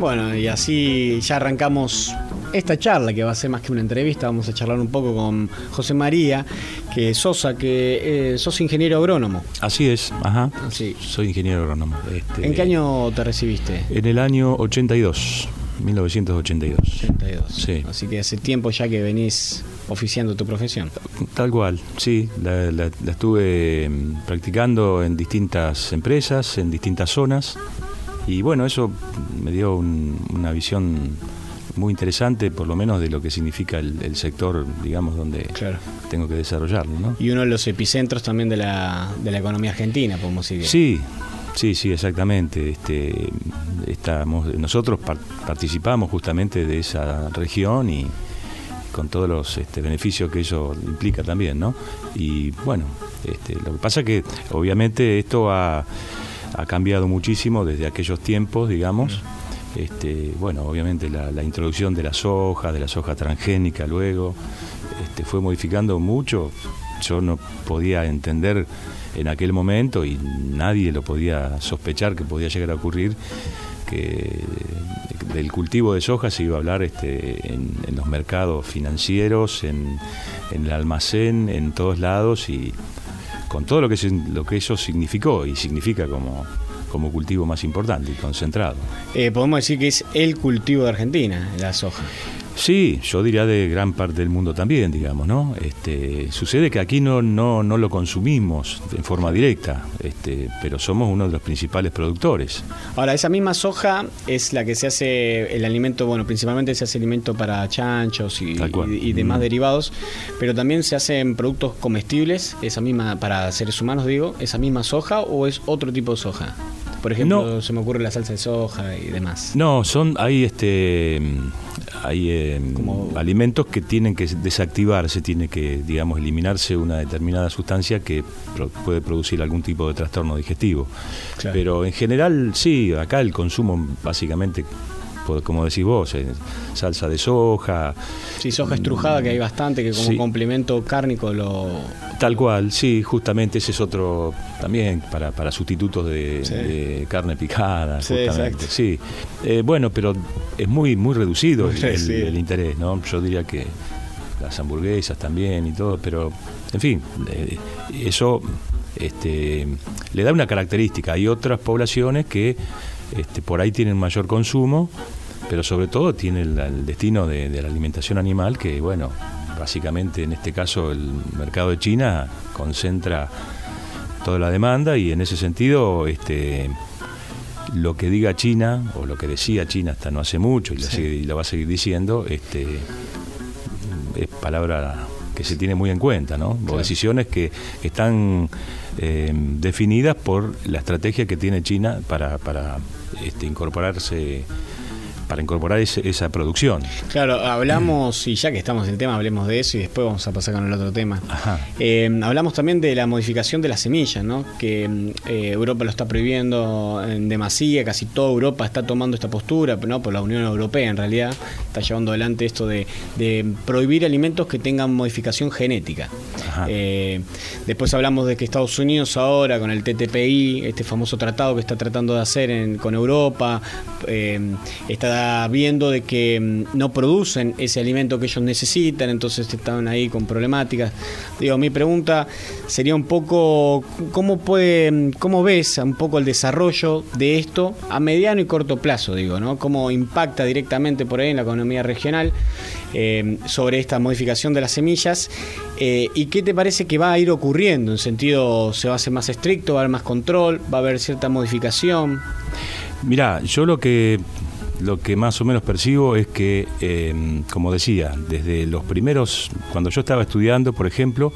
Bueno, y así ya arrancamos esta charla que va a ser más que una entrevista. Vamos a charlar un poco con José María, que es Sosa, que eh, sos ingeniero agrónomo. Así es, ajá. Sí. Soy ingeniero agrónomo. Este, ¿En qué año te recibiste? En el año 82, 1982. 82. Sí. Así que hace tiempo ya que venís oficiando tu profesión. Tal cual, sí. La, la- la estuve mm, practicando en distintas empresas, en distintas zonas. Y bueno, eso me dio un- una visión muy interesante, por lo menos de lo que significa el, el sector, digamos, donde Claro. tengo que desarrollarlo, ¿no? Y uno de los epicentros también de la, de la economía argentina, podemos decir. Sí, sí, sí, exactamente. Este, estamos, nosotros par- participamos justamente de esa región y con todos los este, beneficios que eso implica también, ¿no? Y bueno, este, lo que pasa que obviamente esto ha, ha cambiado muchísimo desde aquellos tiempos, digamos. Este, bueno, obviamente la, la introducción de la soja, de la soja transgénica luego, este, fue modificando mucho. Yo no podía entender en aquel momento y nadie lo podía sospechar que podía llegar a ocurrir que del cultivo de soja se iba a hablar este, en, los mercados financieros, en, el almacén, en todos lados y con todo lo que, se- lo que eso significó y significa como, como cultivo más importante y concentrado. Eh, podemos decir que es el cultivo de Argentina, la soja. Sí, yo diría de gran parte del mundo también, digamos, ¿no? Este, sucede que aquí no, no, no lo consumimos en forma directa, este, pero somos uno de los principales productores. Ahora, esa misma soja es la que se hace el alimento, bueno, principalmente se hace alimento para chanchos y, demás Mm. derivados, pero también se hacen productos comestibles, esa misma, para seres humanos digo, esa misma soja o es otro tipo de soja. Por ejemplo, No. se me ocurre la salsa de soja y demás. No, son hay este hay eh, alimentos que tienen que desactivarse, tiene que digamos eliminarse una determinada sustancia que pro- puede producir algún tipo de trastorno digestivo. Claro. Pero en general sí, acá el consumo básicamente como decís vos, eh, salsa de soja, Sí, soja estrujada que hay bastante, que como Sí. complemento cárnico lo... Tal cual, sí, justamente ese es otro también para, para sustitutos de, Sí. de carne picada, Sí, justamente. Sí, Eh, bueno, pero es muy muy reducido Muy el, el- reducido. el interés, ¿no? Yo diría que las hamburguesas también y todo, pero en fin, eh, eso este, le da una característica. Hay otras poblaciones que este, por ahí tienen mayor consumo, pero sobre todo tienen la- el destino de, de la alimentación animal, que bueno, básicamente en este caso el mercado de China concentra toda la demanda y en ese sentido este, lo que diga China o lo que decía China hasta no hace mucho y, Sí. sigue- y lo va a seguir diciendo, este, es palabra que se tiene muy en cuenta, ¿no? O decisiones que, que están eh, definidas por la estrategia que tiene China para, para este, incorporarse, para incorporar ese- esa producción. Claro, hablamos, y ya que estamos en el tema, hablemos de eso y después vamos a pasar con el otro tema. Eh, hablamos también de la modificación de las semillas, ¿no? que eh, Europa lo está prohibiendo en demasía, casi toda Europa está tomando esta postura, ¿no? por la Unión Europea en realidad, está llevando adelante esto de, de prohibir alimentos que tengan modificación genética. Eh, después hablamos de que Estados Unidos ahora con el TTPI, este famoso tratado que está tratando de hacer en- con Europa, eh, viendo de que mm, no producen ese alimento que ellos necesitan, entonces están ahí con problemáticas. Digo, mi pregunta sería un poco, ¿cómo puede, mm, cómo ves un poco el desarrollo de esto a mediano y corto plazo, digo, ¿no? ¿Cómo impacta directamente por ahí en la economía regional eh, sobre esta modificación de las semillas? Eh, ¿Y qué te parece que va a ir ocurriendo? En sentido, ¿se va a hacer más estricto? ¿Va a haber más control? ¿Va a haber cierta modificación? Mirá, yo lo que lo que más o menos percibo es que, eh, como decía, desde los primeros, cuando yo estaba estudiando, por ejemplo,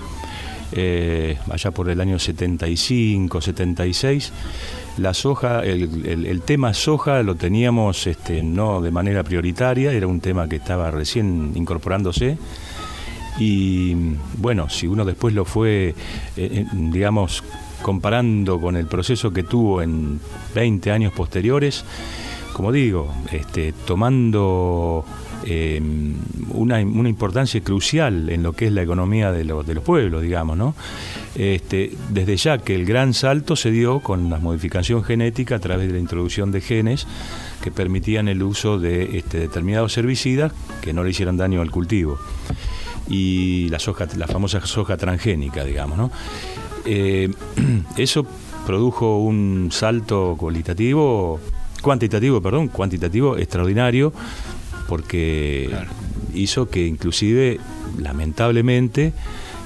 eh, allá por el año 75, 76, la soja, el tema soja lo teníamos este, no de manera prioritaria, era un tema que estaba recién incorporándose. Y bueno, si uno después lo fue, eh, eh, digamos, comparando con el proceso que tuvo en 20 años posteriores, como digo, este, tomando eh, una, importancia crucial en lo que es la economía de, los pueblos, digamos, ¿no? Este, desde ya que el gran salto se dio con la modificación genética a través de la introducción de genes que permitían el uso de este, determinados herbicidas que no le hicieran daño al cultivo. Y la, soja, la famosa soja transgénica, digamos, ¿no? Eh, eso produjo un salto cualitativo, cuantitativo, perdón, cuantitativo extraordinario, porque hizo que inclusive, lamentablemente,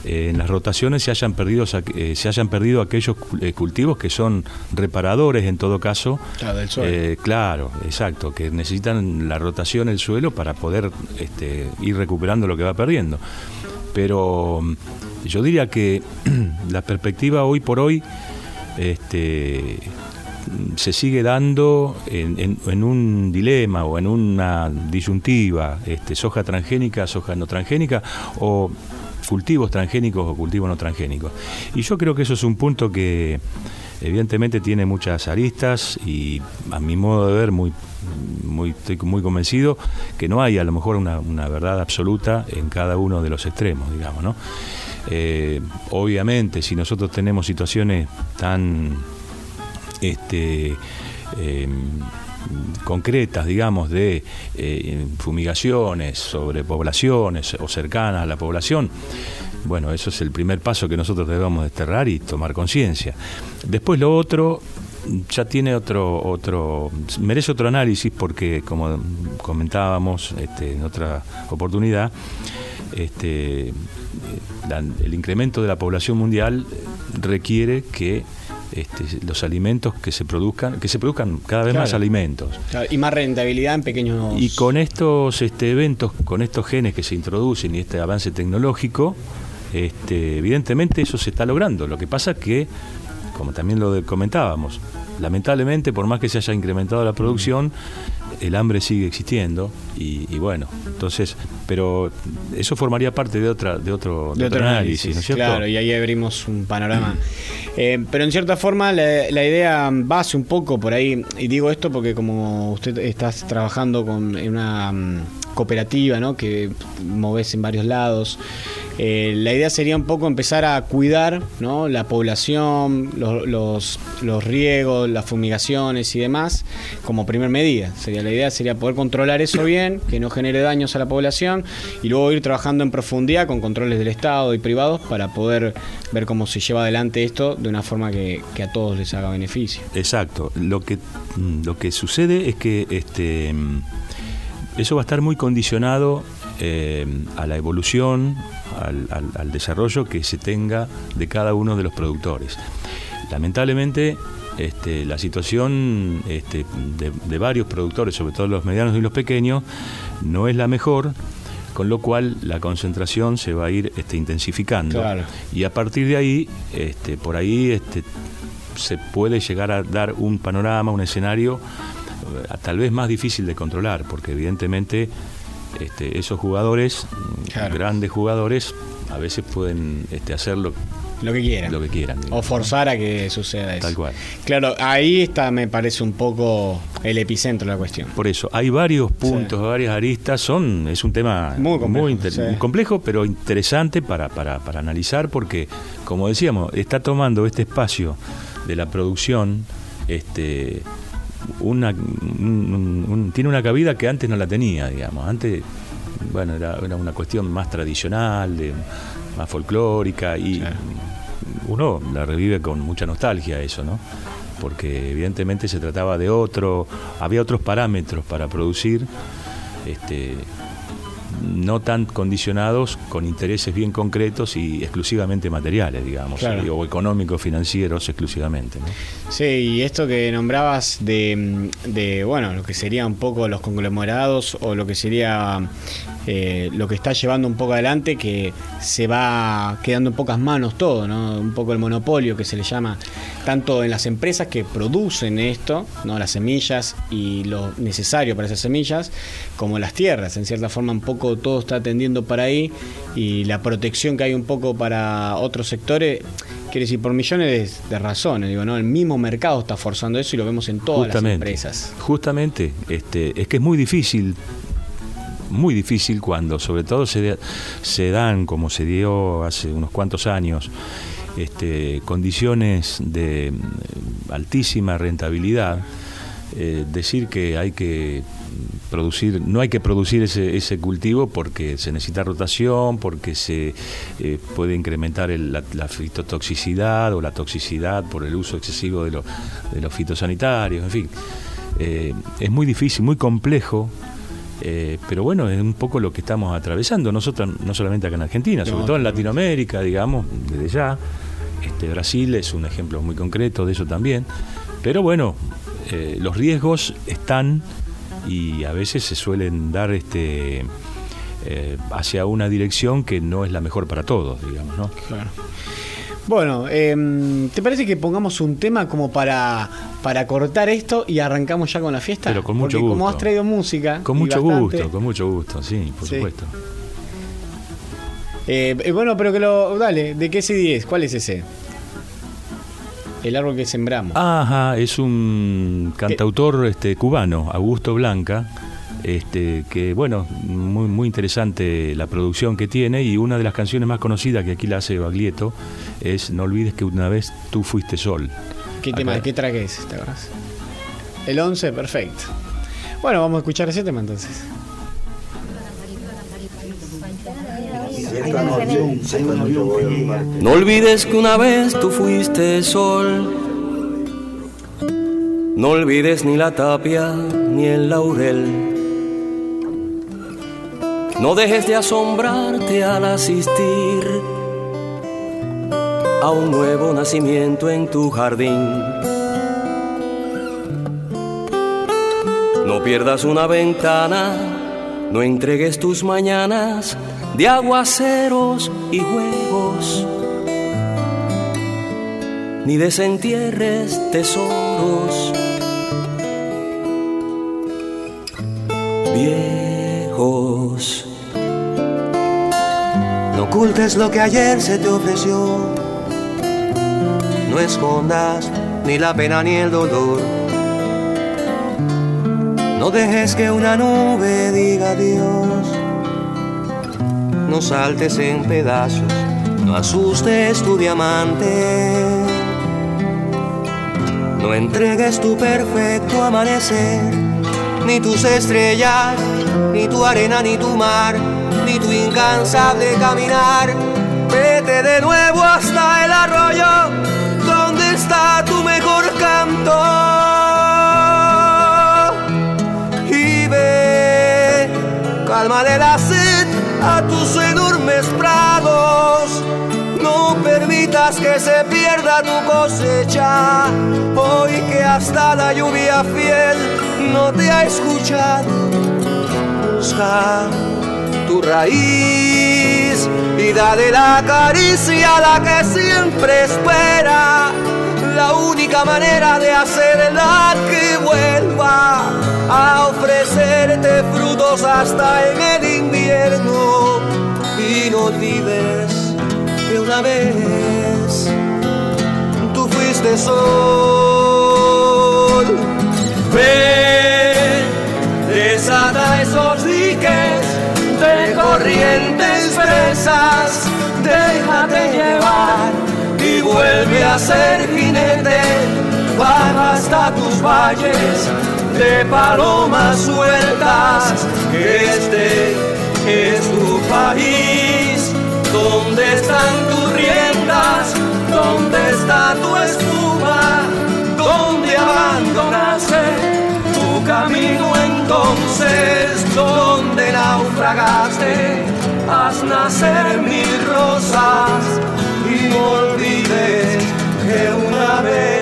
eh, en las rotaciones se hayan perdido eh, se hayan perdido aquellos eh, cultivos que son reparadores en todo caso. Claro, del suelo. claro exacto que necesitan la rotación del suelo para poder este, ir recuperando lo que va perdiendo. Pero yo diría que la perspectiva hoy por hoy este, se sigue dando en, un dilema o en una disyuntiva, este, soja transgénica, soja no transgénica, o cultivos transgénicos o cultivos no transgénicos. Y yo creo que eso es un punto que evidentemente tiene muchas aristas y a mi modo de ver muy, muy, estoy muy convencido que no hay a lo mejor una, una verdad absoluta en cada uno de los extremos, digamos, ¿no? Eh, obviamente, si nosotros tenemos situaciones tan este, em, concretas, digamos, de eh, fumigaciones sobre poblaciones o cercanas a la población, bueno, eso es el primer paso que nosotros debemos desterrar y tomar conciencia. Después lo otro ya tiene otro, otro, merece otro análisis porque, como comentábamos este, en otra oportunidad, este, el incremento de la población mundial requiere que este, los alimentos que se produzcan, que se produzcan cada vez más alimentos. y más rentabilidad en pequeños. Y con estos este, eventos, con estos genes que se introducen y este avance tecnológico, este, evidentemente eso se está logrando. Lo que pasa que, como también lo comentábamos, lamentablemente, por más que se haya incrementado la producción, el hambre sigue existiendo y, bueno, entonces, pero eso formaría parte de otra de otro, de otro análisis, ¿no es cierto? Claro, y ahí abrimos un panorama. Eh, pero en cierta forma la, la, idea base un poco por ahí, y digo esto porque como usted está trabajando con, en una mm, cooperativa, ¿no? Que moves en varios lados. Eh, la idea sería un poco empezar a cuidar ¿no? la población, los, los, riegos, las fumigaciones y demás como primer medida. Sería, la idea sería poder controlar eso bien, que no genere daños a la población y luego ir trabajando en profundidad con controles del Estado y privados para poder ver cómo se lleva adelante esto de una forma que, que a todos les haga beneficio. Exacto. Lo que, mm, lo que sucede es que este, mm, eso va a estar muy condicionado eh, a la evolución, al, desarrollo que se tenga de cada uno de los productores. Lamentablemente, este, la situación este, de, varios productores, sobre todo los medianos y los pequeños, no es la mejor, con lo cual la concentración se va a ir este, intensificando. Y a partir de ahí, este, por ahí este, se puede llegar a dar un panorama, un escenario tal vez más difícil de controlar, porque evidentemente este, esos jugadores, grandes jugadores, a veces pueden este, hacer lo, que quieran. Lo que quieran o forzar a que suceda eso. Tal cual. Claro, ahí está, me parece un poco el epicentro de la cuestión. Por eso, hay varios puntos, varias aristas. Son, es un tema muy complejo, pero interesante para, para, para analizar porque, como decíamos, está tomando este espacio de la producción este, una, tiene una cabida que antes no la tenía, digamos. Antes, bueno, era, una cuestión más tradicional, de, más folclórica y uno la revive con mucha nostalgia eso, ¿no? Porque evidentemente se trataba de otro, había otros parámetros para producir, este, no tan condicionados con intereses bien concretos y exclusivamente materiales, digamos, o económicos, financieros exclusivamente. Sí, y esto que nombrabas de, de, bueno, lo que sería un poco los conglomerados o lo que sería eh, lo que está llevando un poco adelante, que se va quedando en pocas manos todo, ¿no? Un poco el monopolio que se le llama, tanto en las empresas que producen esto, ¿no? Las semillas y lo necesario para esas semillas, como las tierras. En cierta forma, un poco todo está tendiendo para ahí y la protección que hay un poco para otros sectores quiere decir, por millones de, razones, digo, ¿no? El mismo mercado está forzando eso y lo vemos en todas las empresas. Justamente, este, es que es muy difícil muy difícil cuando sobre todo se, se dan, como se dio hace unos cuantos años, este, condiciones de mm, altísima rentabilidad, eh, decir que hay que producir, no hay que producir ese, cultivo porque se necesita rotación, porque se eh, puede incrementar la, fitotoxicidad o la toxicidad por el uso excesivo de, de los fitosanitarios, en fin. Eh, es muy difícil, muy complejo eh, pero bueno, es un poco lo que estamos atravesando, nosotros no solamente acá en Argentina, sobre todo en Latinoamérica, digamos, desde ya. Este, Brasil es un ejemplo muy concreto de eso también. Pero bueno, eh, los riesgos están y a veces se suelen dar este eh, hacia una dirección que no es la mejor para todos, digamos, ¿no? Claro. Bueno, em, ¿te parece que pongamos un tema como para, para cortar esto y arrancamos ya con la fiesta? Pero con mucho gusto. Como has traído música. Con mucho gusto, con mucho gusto, sí, por supuesto. Eh, eh, bueno, pero que lo. Dale, ¿de qué CD es? ¿Cuál es ese? El árbol que sembramos. Ajá, es un cantautor este, cubano, Augusto Blanca este, que bueno, muy, muy interesante la producción que tiene y una de las canciones más conocidas que aquí la hace Baglietto es No olvides que una vez tú fuiste sol. ¿Qué tema, qué track es? ¿Te El 11, perfecto. Bueno, vamos a escuchar ese tema entonces. No olvides que una vez tú fuiste sol. No olvides ni la tapia ni el laurel no dejes de asombrarte al asistir a un nuevo nacimiento en tu jardín. No pierdas una ventana, no entregues tus mañanas de aguaceros y juegos, ni desentierres tesoros viejos. Ocultes lo que ayer se te ofreció. No escondas ni la pena ni el dolor. No dejes que una nube diga adiós. No saltes en pedazos, no asustes tu diamante. No entregues tu perfecto amanecer, ni tus estrellas, ni tu arena, ni tu mar ni tu incansable caminar. Vete de nuevo hasta el arroyo, donde está tu mejor canto. Y ve, cálmale la sed a tus enormes prados. No permitas que se pierda tu cosecha, hoy que hasta la lluvia fiel no te ha escuchado. Busca tu raíz y dale la caricia la que siempre espera. La única manera de hacerla que vuelva a ofrecerte frutos hasta en el invierno. Y no olvides que una vez tú fuiste sol. Ven, desata esos diques de corrientes fresas, déjate llevar y vuelve a ser jinete, baja hasta tus valles de palomas sueltas, este es tu país, donde están tus riendas, donde está tu espuma, donde abandonaste camino entonces donde naufragaste, haz nacer mil rosas y no olvides que una vez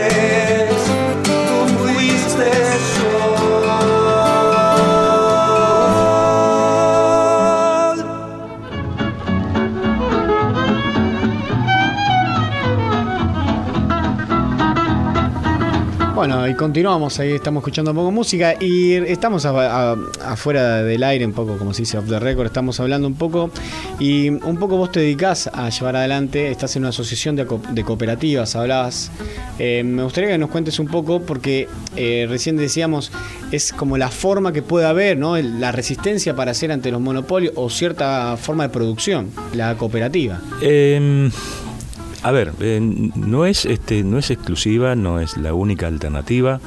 Bueno, y continuamos ahí, estamos escuchando un poco música y estamos afuera del aire, un poco como se dice off the record, estamos hablando un poco y un poco vos te dedicás a llevar adelante, estás en una asociación de, cooperativas, hablabas. Eh, me gustaría que nos cuentes un poco porque eh, recién decíamos, es como la forma que puede haber, ¿no? La resistencia para hacer ante los monopolios o cierta forma de producción, la cooperativa. Eh a ver, eh, no, es, este, no es exclusiva, no es la única alternativa.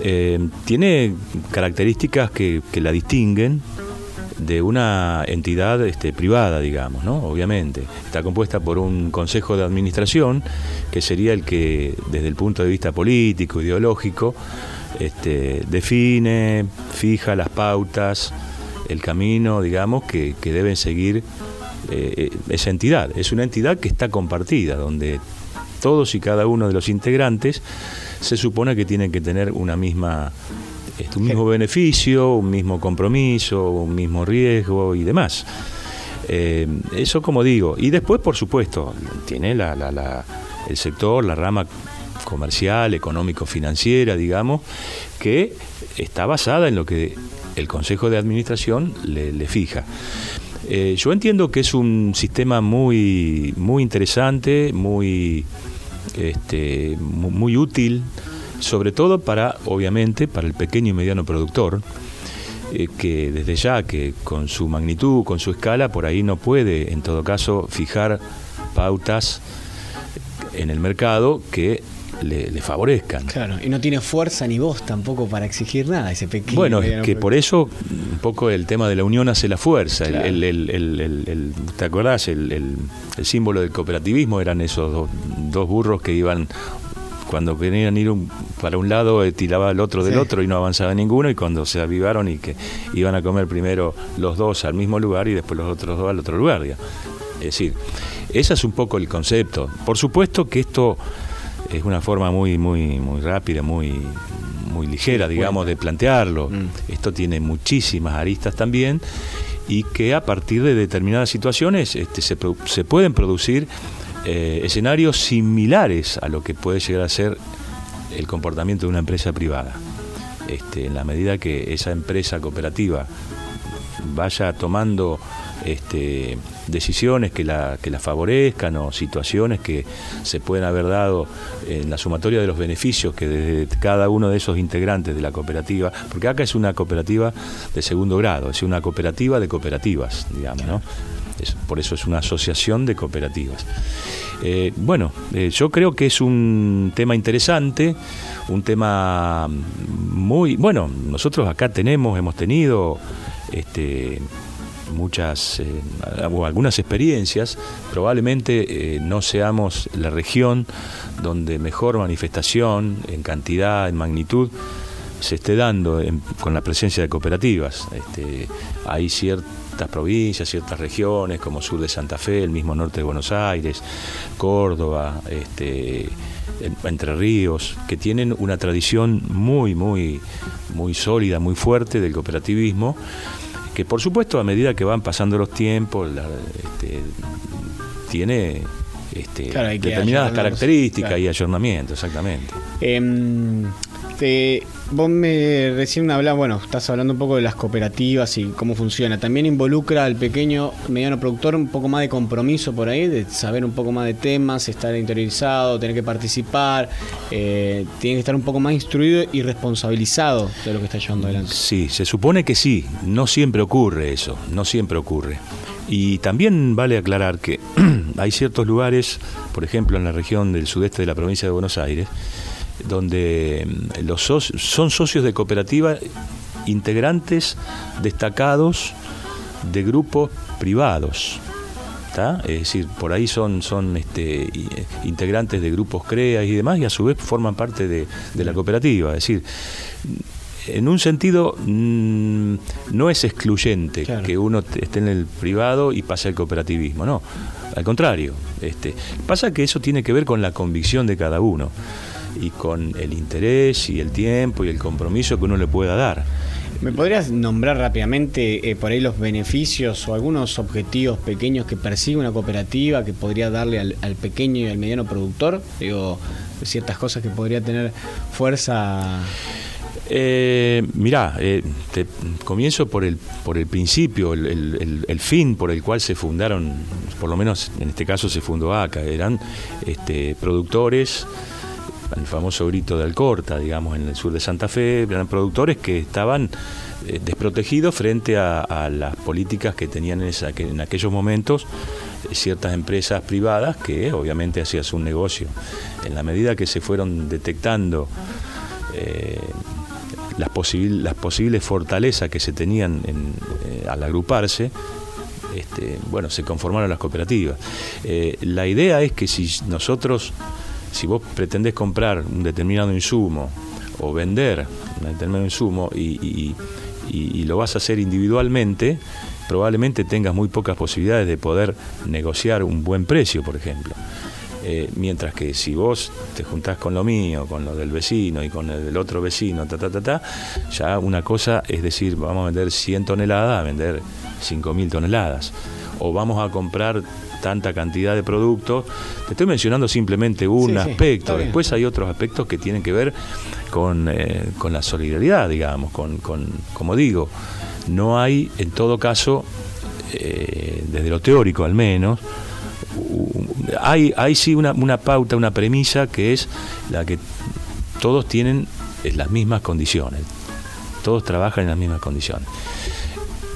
Eh, tiene características que, la distinguen de una entidad este, privada, digamos, ¿no? Obviamente. Está compuesta por un consejo de administración, que sería el que, desde el punto de vista político, ideológico, este, define, fija las pautas, el camino, digamos, que, que deben seguir eh, esa entidad. Es una entidad que está compartida, donde todos y cada uno de los integrantes se supone que tienen que tener una misma este, un mismo beneficio, un mismo compromiso, un mismo riesgo y demás. Eh, eso como digo. Y después, por supuesto, tiene el sector, la rama comercial, económico-financiera, digamos, que está basada en lo que el Consejo de Administración le fija. Eh, yo entiendo que es un sistema muy, muy interesante, muy, este, muy útil, sobre todo para, obviamente, para el pequeño y mediano productor, eh, que desde ya, que con su magnitud, con su escala, por ahí no puede, en todo caso, fijar pautas en el mercado que le, favorezcan. Claro, y no tiene fuerza ni voz tampoco para exigir nada, ese pequeño. Bueno, que por eso un poco el tema de la unión hace la fuerza. El, ¿Te acordás? El, símbolo del cooperativismo eran esos dos, burros que iban cuando venían ir para un lado eh, tiraba al otro del otro y no avanzaba ninguno y cuando se avivaron y que iban a comer primero los dos al mismo lugar y después los otros dos al otro lugar. Es decir, ese es un poco el concepto. Por supuesto que esto es una forma muy, muy, muy rápida, muy, muy ligera, digamos, de plantearlo. Mm. Esto tiene muchísimas aristas también y que a partir de determinadas situaciones este, se, se pueden producir eh, escenarios similares a lo que puede llegar a ser el comportamiento de una empresa privada. Este, en la medida que esa empresa cooperativa vaya tomando este, decisiones que la, que la favorezcan o situaciones que se pueden haber dado en la sumatoria de los beneficios que desde cada uno de esos integrantes de la cooperativa, porque acá es una cooperativa de segundo grado, es una cooperativa de cooperativas, digamos, ¿no? por eso es una asociación de cooperativas. Eh, bueno, eh, yo creo que es un tema interesante, un tema muy... Bueno, nosotros acá tenemos, hemos tenido este, muchas eh, algunas experiencias, probablemente eh, no seamos la región donde mejor manifestación en cantidad, en magnitud, se esté dando con la presencia de cooperativas. Este, hay ciertas provincias, ciertas regiones, como sur de Santa Fe, el mismo norte de Buenos Aires, Córdoba, este, Entre Ríos, que tienen una tradición muy, muy, muy sólida, muy fuerte del cooperativismo que por supuesto a medida que van pasando los tiempos, este, tiene este, determinadas características y ayornamiento, exactamente. Em, vos me recién hablabas, bueno, estás hablando un poco de las cooperativas y cómo funciona. También involucra al pequeño, mediano productor un poco más de compromiso por ahí, de saber un poco más de temas, estar interiorizado, tener que participar, eh, tiene que estar un poco más instruido y responsabilizado de lo que está llevando adelante. Sí, se supone que sí, no siempre ocurre eso, no siempre ocurre. Y también vale aclarar que hay ciertos lugares, por ejemplo en la región del sudeste de la provincia de Buenos Aires, donde mm, los son socios de cooperativa integrantes destacados de grupos privados. Es decir, por ahí son, son este, integrantes de grupos CREA y demás, y a su vez forman parte de, la cooperativa. Es decir, en un sentido mm, no es excluyente que uno esté en el privado y pase al cooperativismo, no. Al contrario, este, pasa que eso tiene que ver con la convicción de cada uno y con el interés y el tiempo y el compromiso que uno le pueda dar. ¿Me podrías nombrar rápidamente eh, por ahí los beneficios o algunos objetivos pequeños que persigue una cooperativa que podría darle al, pequeño y al mediano productor? Digo, ciertas cosas que podría tener fuerza. Eh, mirá, eh, te, comienzo por el, por el principio, el, fin por el cual se fundaron, por lo menos en este caso se fundó ACA, eran este, productores el famoso grito de Alcorta, digamos, en el sur de Santa Fe, eran productores que estaban eh, desprotegidos frente a, las políticas que tenían en, esa, en aquellos momentos eh, ciertas empresas privadas que obviamente hacían su negocio. En la medida que se fueron detectando eh, las, las, posibles fortalezas que se tenían al agruparse, este, bueno, se conformaron las cooperativas. la idea es que si nosotros si vos pretendés comprar un determinado insumo o vender un determinado insumo y, lo vas a hacer individualmente, probablemente tengas muy pocas posibilidades de poder negociar un buen precio, por ejemplo. Eh, mientras que si vos te juntás con lo mío, con lo del vecino y con el del otro vecino, ta, ta, ta, ta, ya una cosa es decir, vamos a vender 100 toneladas, a vender 5.000 toneladas. O vamos a comprar tanta cantidad de productos. Te estoy mencionando simplemente un aspecto. Después hay otros aspectos que tienen que ver con, eh, con la solidaridad, digamos, con, con, como digo, no hay en todo caso, eh, desde lo teórico al menos, hay, hay sí una, una pauta, una premisa que es la que todos tienen las mismas condiciones, todos trabajan en las mismas condiciones.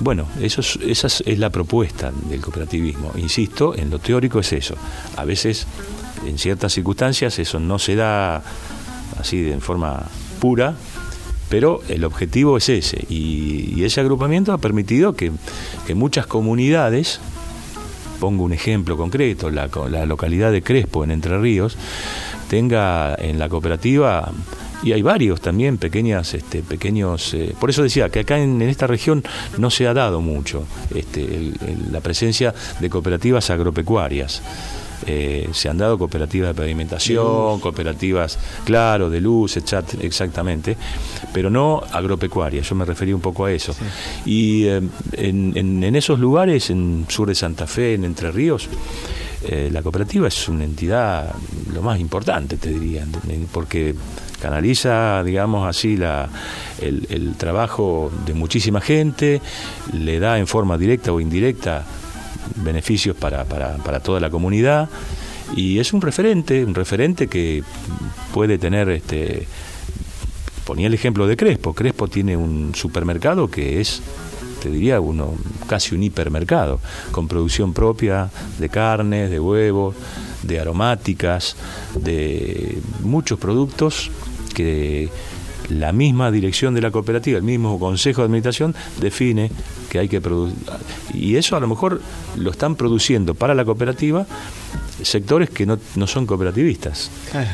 Bueno, eso esa es la propuesta del cooperativismo. Insisto, en lo teórico es eso. A veces, en ciertas circunstancias, eso no se da así de forma pura, pero el objetivo es ese. Y, ese agrupamiento ha permitido que, muchas comunidades, pongo un ejemplo concreto, la localidad de Crespo, en Entre Ríos, tenga en la cooperativa y hay varios también pequeñas este, pequeños eh, por eso decía que acá en, esta región no se ha dado mucho este, la presencia de cooperativas agropecuarias. Eh, se han dado cooperativas de pavimentación, cooperativas, claro, de luz, exactamente, pero no agropecuarias, yo me refería un poco a eso. Y eh, en, en, esos lugares, en sur de Santa Fe, en Entre Ríos, la cooperativa es una entidad lo más importante, te diría, porque canaliza, digamos así, la, el, trabajo de muchísima gente, le da en forma directa o indirecta beneficios para, para, para toda la comunidad. Y es un referente, un referente que puede tener este ponía el ejemplo de Crespo, Crespo tiene un supermercado que es te diría uno casi un hipermercado con producción propia de carnes, de huevos, de aromáticas, de muchos productos que la misma dirección de la cooperativa, el mismo consejo de administración define que hay que producir. Y eso a lo mejor lo están produciendo para la cooperativa sectores que no, no son cooperativistas. Claro.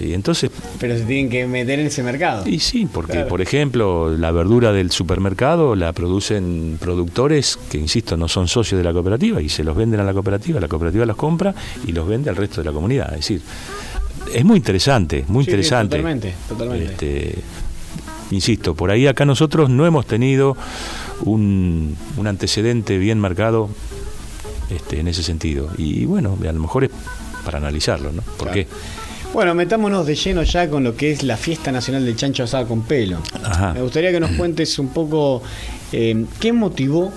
Y entonces, Pero se tienen que meter en ese mercado. Y sí, porque por ejemplo la verdura del supermercado la producen productores que, insisto, no son socios de la cooperativa y se los venden a la cooperativa, la cooperativa los compra y los vende al resto de la comunidad. Es decir, es muy interesante, muy interesante. totalmente, totalmente. Este, insisto, por ahí acá nosotros no hemos tenido un, antecedente bien marcado este, en ese sentido. Y bueno, a lo mejor es para analizarlo, ¿no? ¿Por qué? Bueno, metámonos de lleno ya con lo que es la fiesta nacional del chancho asado con pelo. Me gustaría que nos cuentes un poco eh, qué motivó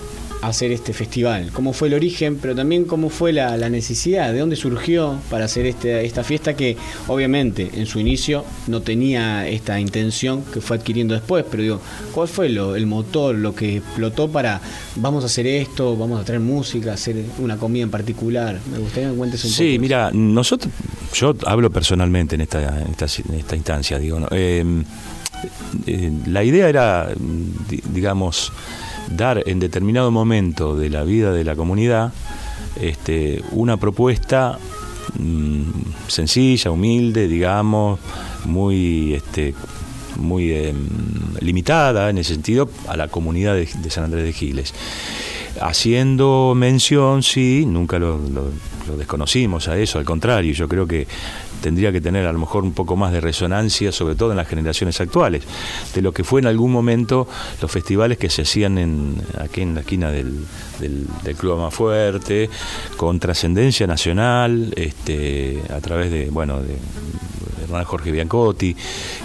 hacer este festival? ¿Cómo fue el origen, pero también cómo fue la, necesidad? ¿De dónde surgió para hacer este, esta fiesta que obviamente en su inicio no tenía esta intención que fue adquiriendo después? Pero digo, ¿cuál fue lo, el motor, lo que explotó para vamos a hacer esto, vamos a traer música, hacer una comida en particular? Me gustaría que me cuentes un poco. Sí, mira, nosotros, yo hablo personalmente en esta, en esta, instancia, digo, em, eh, la idea era, digamos, dar en determinado momento de la vida de la comunidad este, una propuesta mm, sencilla, humilde, digamos, muy, este, muy em, limitada en ese sentido a la comunidad de, San Andrés de Giles. Haciendo mención, sí, nunca lo, lo desconocimos a eso, al contrario, yo creo que tendría que tener a lo mejor un poco más de resonancia, sobre todo en las generaciones actuales, de lo que fue en algún momento los festivales que se hacían aquí en la esquina del, del, Club Más Fuerte, con trascendencia nacional, este, a través de, bueno, de, hermano Jorge Biancotti,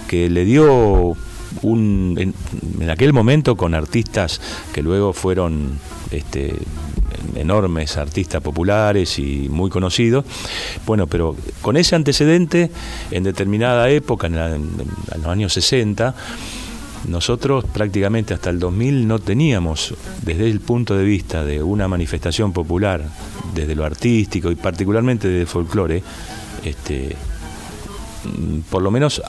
que le dio un, en, aquel momento con artistas que luego fueron este, enormes artistas populares y muy conocidos. Bueno, pero con ese antecedente, en determinada época, en, los años 60, nosotros prácticamente hasta el 2000 no teníamos, desde el punto de vista de una manifestación popular, desde lo artístico y particularmente del folclore, este, por lo menos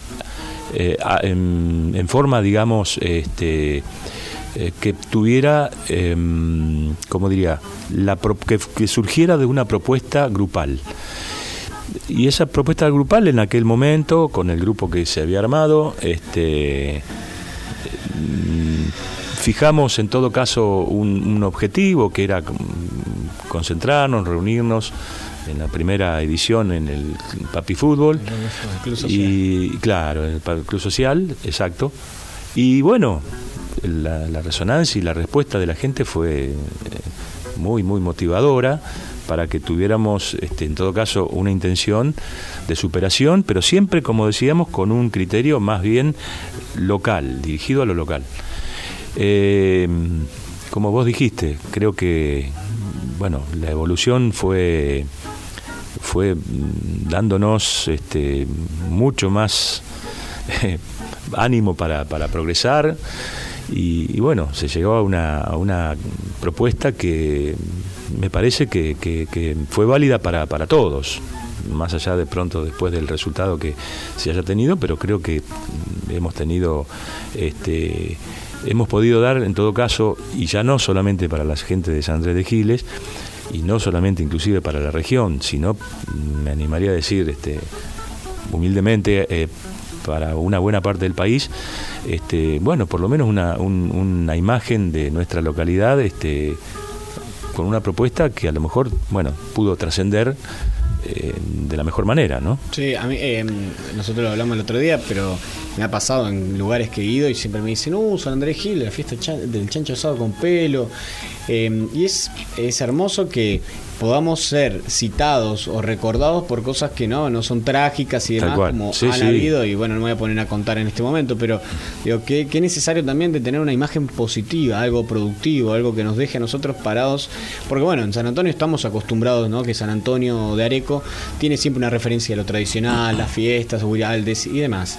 eh, en, forma, digamos, este, eh, que tuviera, em, como diría, la que, surgiera de una propuesta grupal. Y esa propuesta grupal en aquel momento, con el grupo que se había armado, este, mm, fijamos en todo caso un, objetivo que era concentrarnos, reunirnos en la primera edición en el Papi Fútbol. y claro, en el Club Social, exacto. Y bueno, la, resonancia y la respuesta de la gente fue eh, muy, muy motivadora para que tuviéramos, este, en todo caso, una intención de superación, pero siempre, como decíamos, con un criterio más bien local, dirigido a lo local. Eh, como vos dijiste, creo que bueno, la evolución fue, fue dándonos este, mucho más ánimo para, para progresar. Y, bueno, se llegó a una, propuesta que me parece que, fue válida para, para todos, más allá de pronto después del resultado que se haya tenido, pero creo que hemos tenido, este, hemos podido dar en todo caso, y ya no solamente para la gente de San Andrés de Giles, y no solamente inclusive para la región, sino me animaría a decir este, humildemente eh, para una buena parte del país, este, bueno, por lo menos una, una imagen de nuestra localidad este, con una propuesta que a lo mejor, bueno, pudo trascender eh, de la mejor manera, ¿no? Sí, a mí, eh, nosotros lo hablamos el otro día, pero me ha pasado en lugares que he ido y siempre me dicen, uh, San Andrés Gil, la fiesta del chancho asado con pelo. Eh, y es, es hermoso que podamos ser citados o recordados por cosas que no, no son trágicas y demás como han habido y bueno, no me voy a poner a contar en este momento, pero digo que, es necesario también de tener una imagen positiva, algo productivo, algo que nos deje a nosotros parados, porque bueno, en San Antonio estamos acostumbrados, ¿no? Que San Antonio de Areco tiene siempre una referencia a lo tradicional, las fiestas, y demás.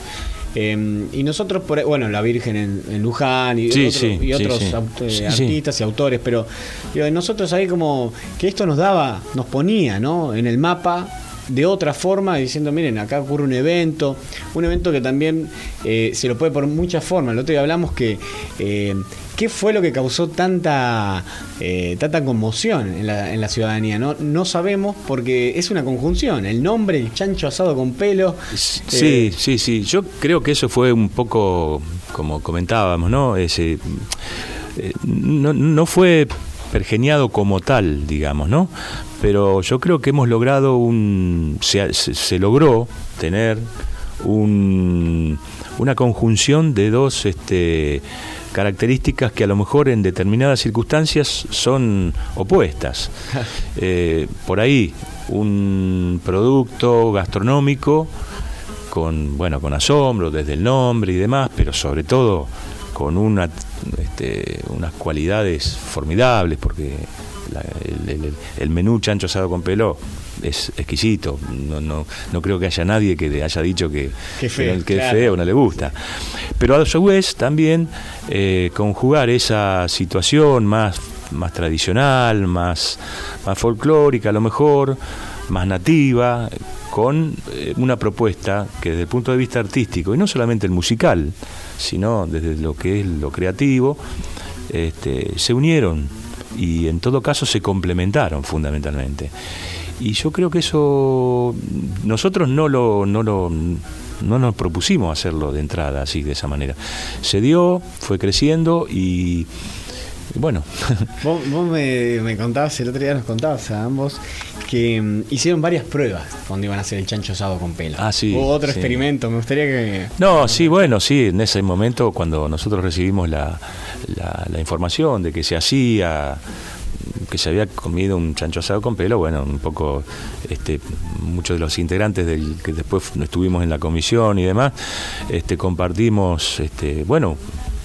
Em, y nosotros, por, bueno, la Virgen en, Luján y, y otros artistas y autores, pero nosotros ahí como que esto nos daba, nos ponía ¿no? en el mapa de otra forma, diciendo, miren, acá ocurre un evento, un evento que también eh, se lo puede por muchas formas. El otro día hablamos que eh, ¿Qué fue lo que causó tanta, eh, tanta conmoción en la, en la ciudadanía? ¿no? no sabemos porque es una conjunción. El nombre, el chancho asado con pelo. Sí, sí, sí. Yo creo que eso fue un poco, como comentábamos, ¿no? Ese, no, no fue pergeniado como tal, digamos, ¿no? Pero yo creo que hemos logrado un. Se, logró tener un, una conjunción de dos este, características que a lo mejor en determinadas circunstancias son opuestas. Eh, por ahí, un producto gastronómico con, bueno, con asombro desde el nombre y demás, pero sobre todo con una este, unas cualidades formidables, porque el, menú chancho asado con pelo es exquisito. No, no, no creo que haya nadie que haya dicho que, que, feo, que feo, no le gusta. Pero a su vez también eh, conjugar esa situación más, más tradicional, más, más folclórica a lo mejor, más nativa, con eh, una propuesta que desde el punto de vista artístico, y no solamente el musical, sino desde lo que es lo creativo, este, se unieron y en todo caso se complementaron fundamentalmente. Y yo creo que eso nosotros no lo, no lo no nos propusimos hacerlo de entrada así de esa manera. Se dio, fue creciendo y bueno. vos, me, contabas, el otro día nos contabas a ambos que mm, hicieron varias pruebas cuando iban a hacer el chancho asado con pelo. Ah, sí. Hubo otro experimento, me gustaría que... No, sí, bueno, sí, en ese momento cuando nosotros recibimos la, la información de que se hacía que se había comido un chancho asado con pelo, bueno, un poco este, muchos de los integrantes del que después estuvimos en la comisión y demás, este, compartimos, este, bueno,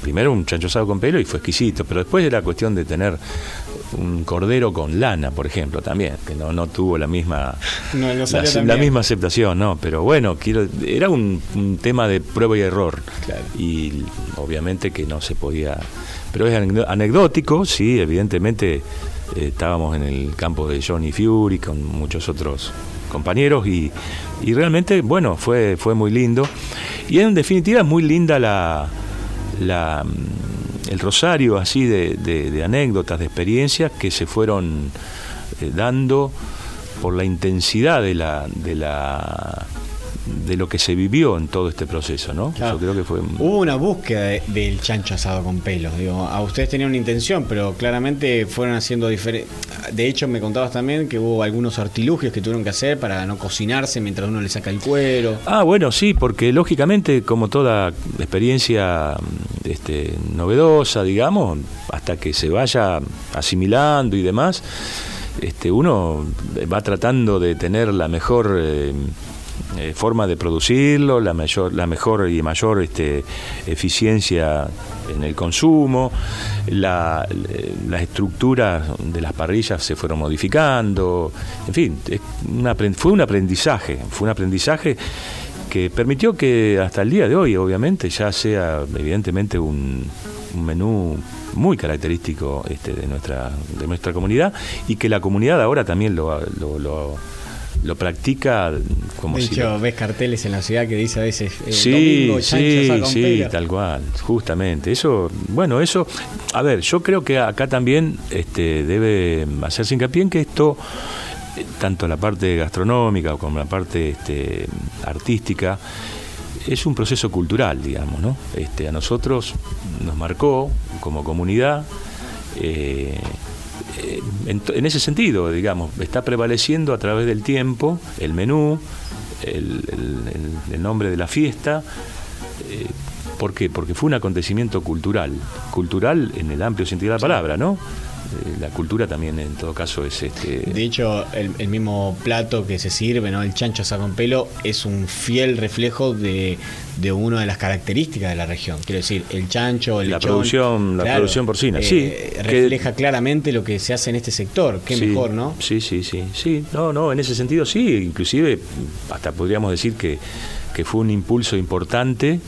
primero un chancho asado con pelo y fue exquisito, pero después era cuestión de tener un cordero con lana, por ejemplo, también, que no, no tuvo la misma la, misma aceptación, no, pero bueno, quiero era un, tema de prueba y error. Y obviamente que no se podía, pero es anecdótico, sí, evidentemente eh, estábamos en el campo de Johnny Fury con muchos otros compañeros y, realmente, bueno, fue, fue muy lindo. Y en definitiva es muy linda la, la mm, el rosario así de, anécdotas, de experiencias que se fueron eh, dando por la intensidad de la, de la de lo que se vivió en todo este proceso, ¿no? Yo creo que fue hubo una búsqueda del chancho asado con pelos. Digo, a ustedes tenían una intención, pero claramente fueron haciendo diferentes. De hecho, me contabas también que hubo algunos artilugios que tuvieron que hacer para no cocinarse mientras uno le saca el cuero. Ah, bueno, sí, porque lógicamente, como toda experiencia este, novedosa, digamos, hasta que se vaya asimilando y demás. Este, uno va tratando de tener la mejor eh, eh, forma de producirlo, la, mayor, la mejor y mayor este, eficiencia en el consumo, la, las estructuras de las parrillas se fueron modificando, en fin, fue un aprendizaje, fue un aprendizaje que permitió que hasta el día de hoy, obviamente, ya sea evidentemente un, menú muy característico este, de nuestra de nuestra comunidad y que la comunidad ahora también lo, lo lo practica como de hecho, ves carteles en la ciudad que dice a veces eh, sí, sí, sí, tal cual, justamente. Eso, bueno, eso, a ver, yo creo que acá también este, debe hacerse hincapié en que esto, eh, tanto la parte gastronómica como la parte este, artística, es un proceso cultural, digamos, ¿no? Este, a nosotros nos marcó como comunidad. Eh, en, ese sentido, digamos, está prevaleciendo a través del tiempo el menú, el, nombre de la fiesta. Eh, ¿Por qué? Porque fue un acontecimiento cultural, cultural en el amplio sentido de la palabra, ¿no? Eh, la cultura también en todo caso es este de hecho el, mismo plato que se sirve no el chancho asado con pelo es un fiel reflejo de, de una de las características de la región. Quiero decir el chancho el la producción la producción porcina sí eh, refleja claramente lo que se hace en este sector qué mejor no sí sí sí sí. No no en ese sentido sí inclusive hasta podríamos decir que que fue un impulso importante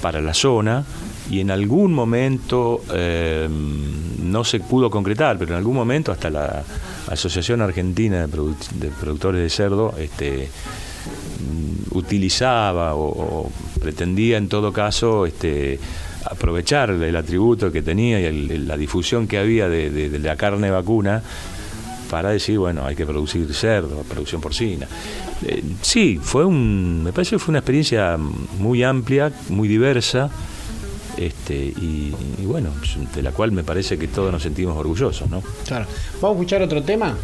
para la zona y en algún momento eh, no se pudo concretar, pero en algún momento hasta la Asociación Argentina de, Productores de Cerdo este, mm, utilizaba o, pretendía en todo caso este, aprovechar el atributo que tenía y la difusión que había de, la carne vacuna para decir, bueno, hay que producir cerdo, producción porcina. Eh, sí, fue un, me parece que fue una experiencia muy amplia, muy diversa este, y, bueno, de la cual me parece que todos nos sentimos orgullosos, ¿no? Claro. ¿Vamos a escuchar otro tema?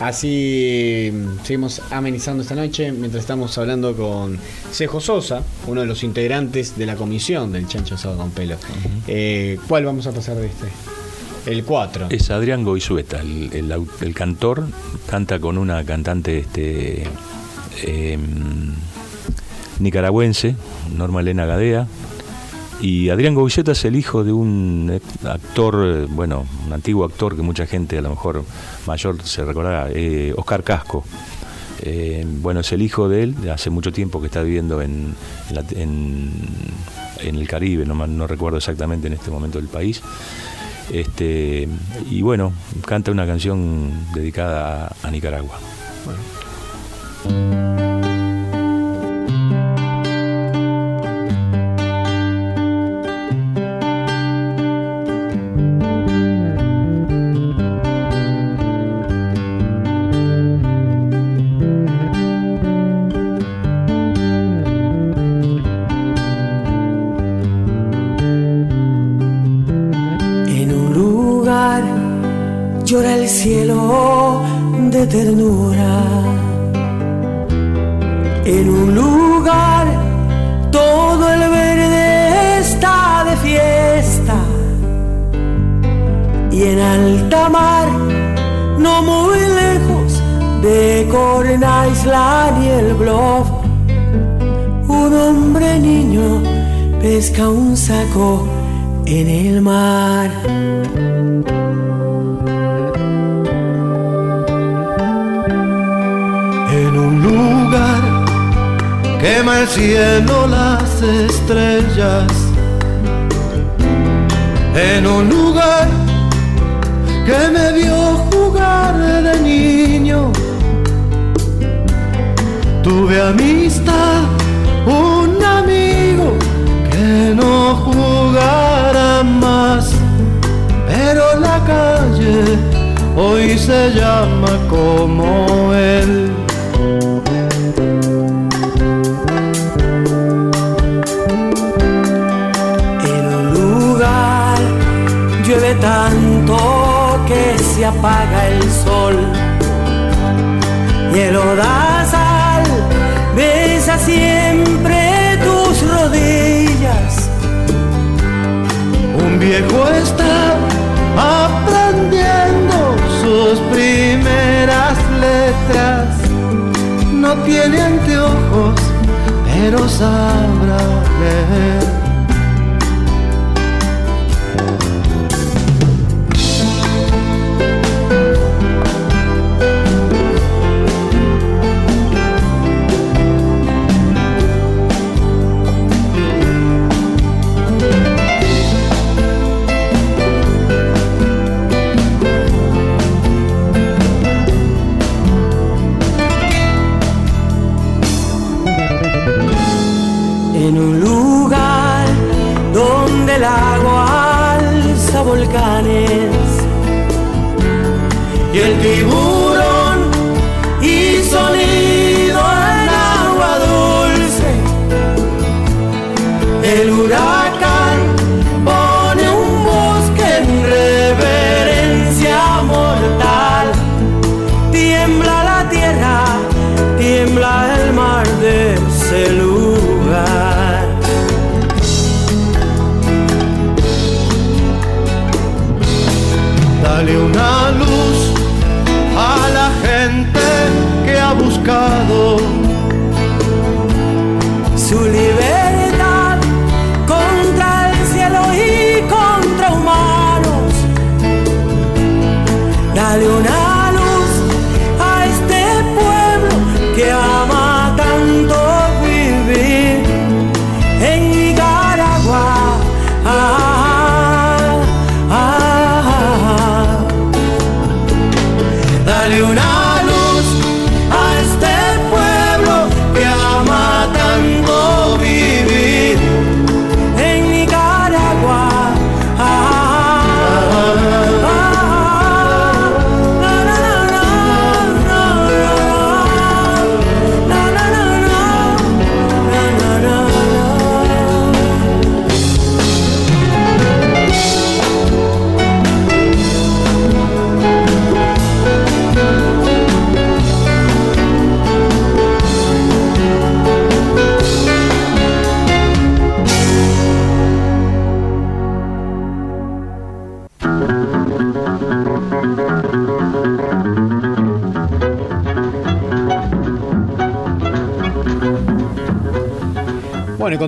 Así mm, seguimos amenizando esta noche mientras estamos hablando con Cejo Sosa, uno de los integrantes de la comisión del Chancho Asado con Pelo. Eh, ¿Cuál vamos a pasar de este? El 4. Es Adrián Goizueta, el, cantor, canta con una cantante este, em, nicaragüense, Norma Elena Gadea, y Adrián Govilleta es el hijo de un eh, actor, eh, bueno, un antiguo actor que mucha gente a lo mejor mayor se recordará, eh, Oscar Casco. bueno, es el hijo de él, hace mucho tiempo que está viviendo en, el Caribe, no, recuerdo exactamente en este momento del país. Este, y bueno, canta una canción dedicada a, Nicaragua.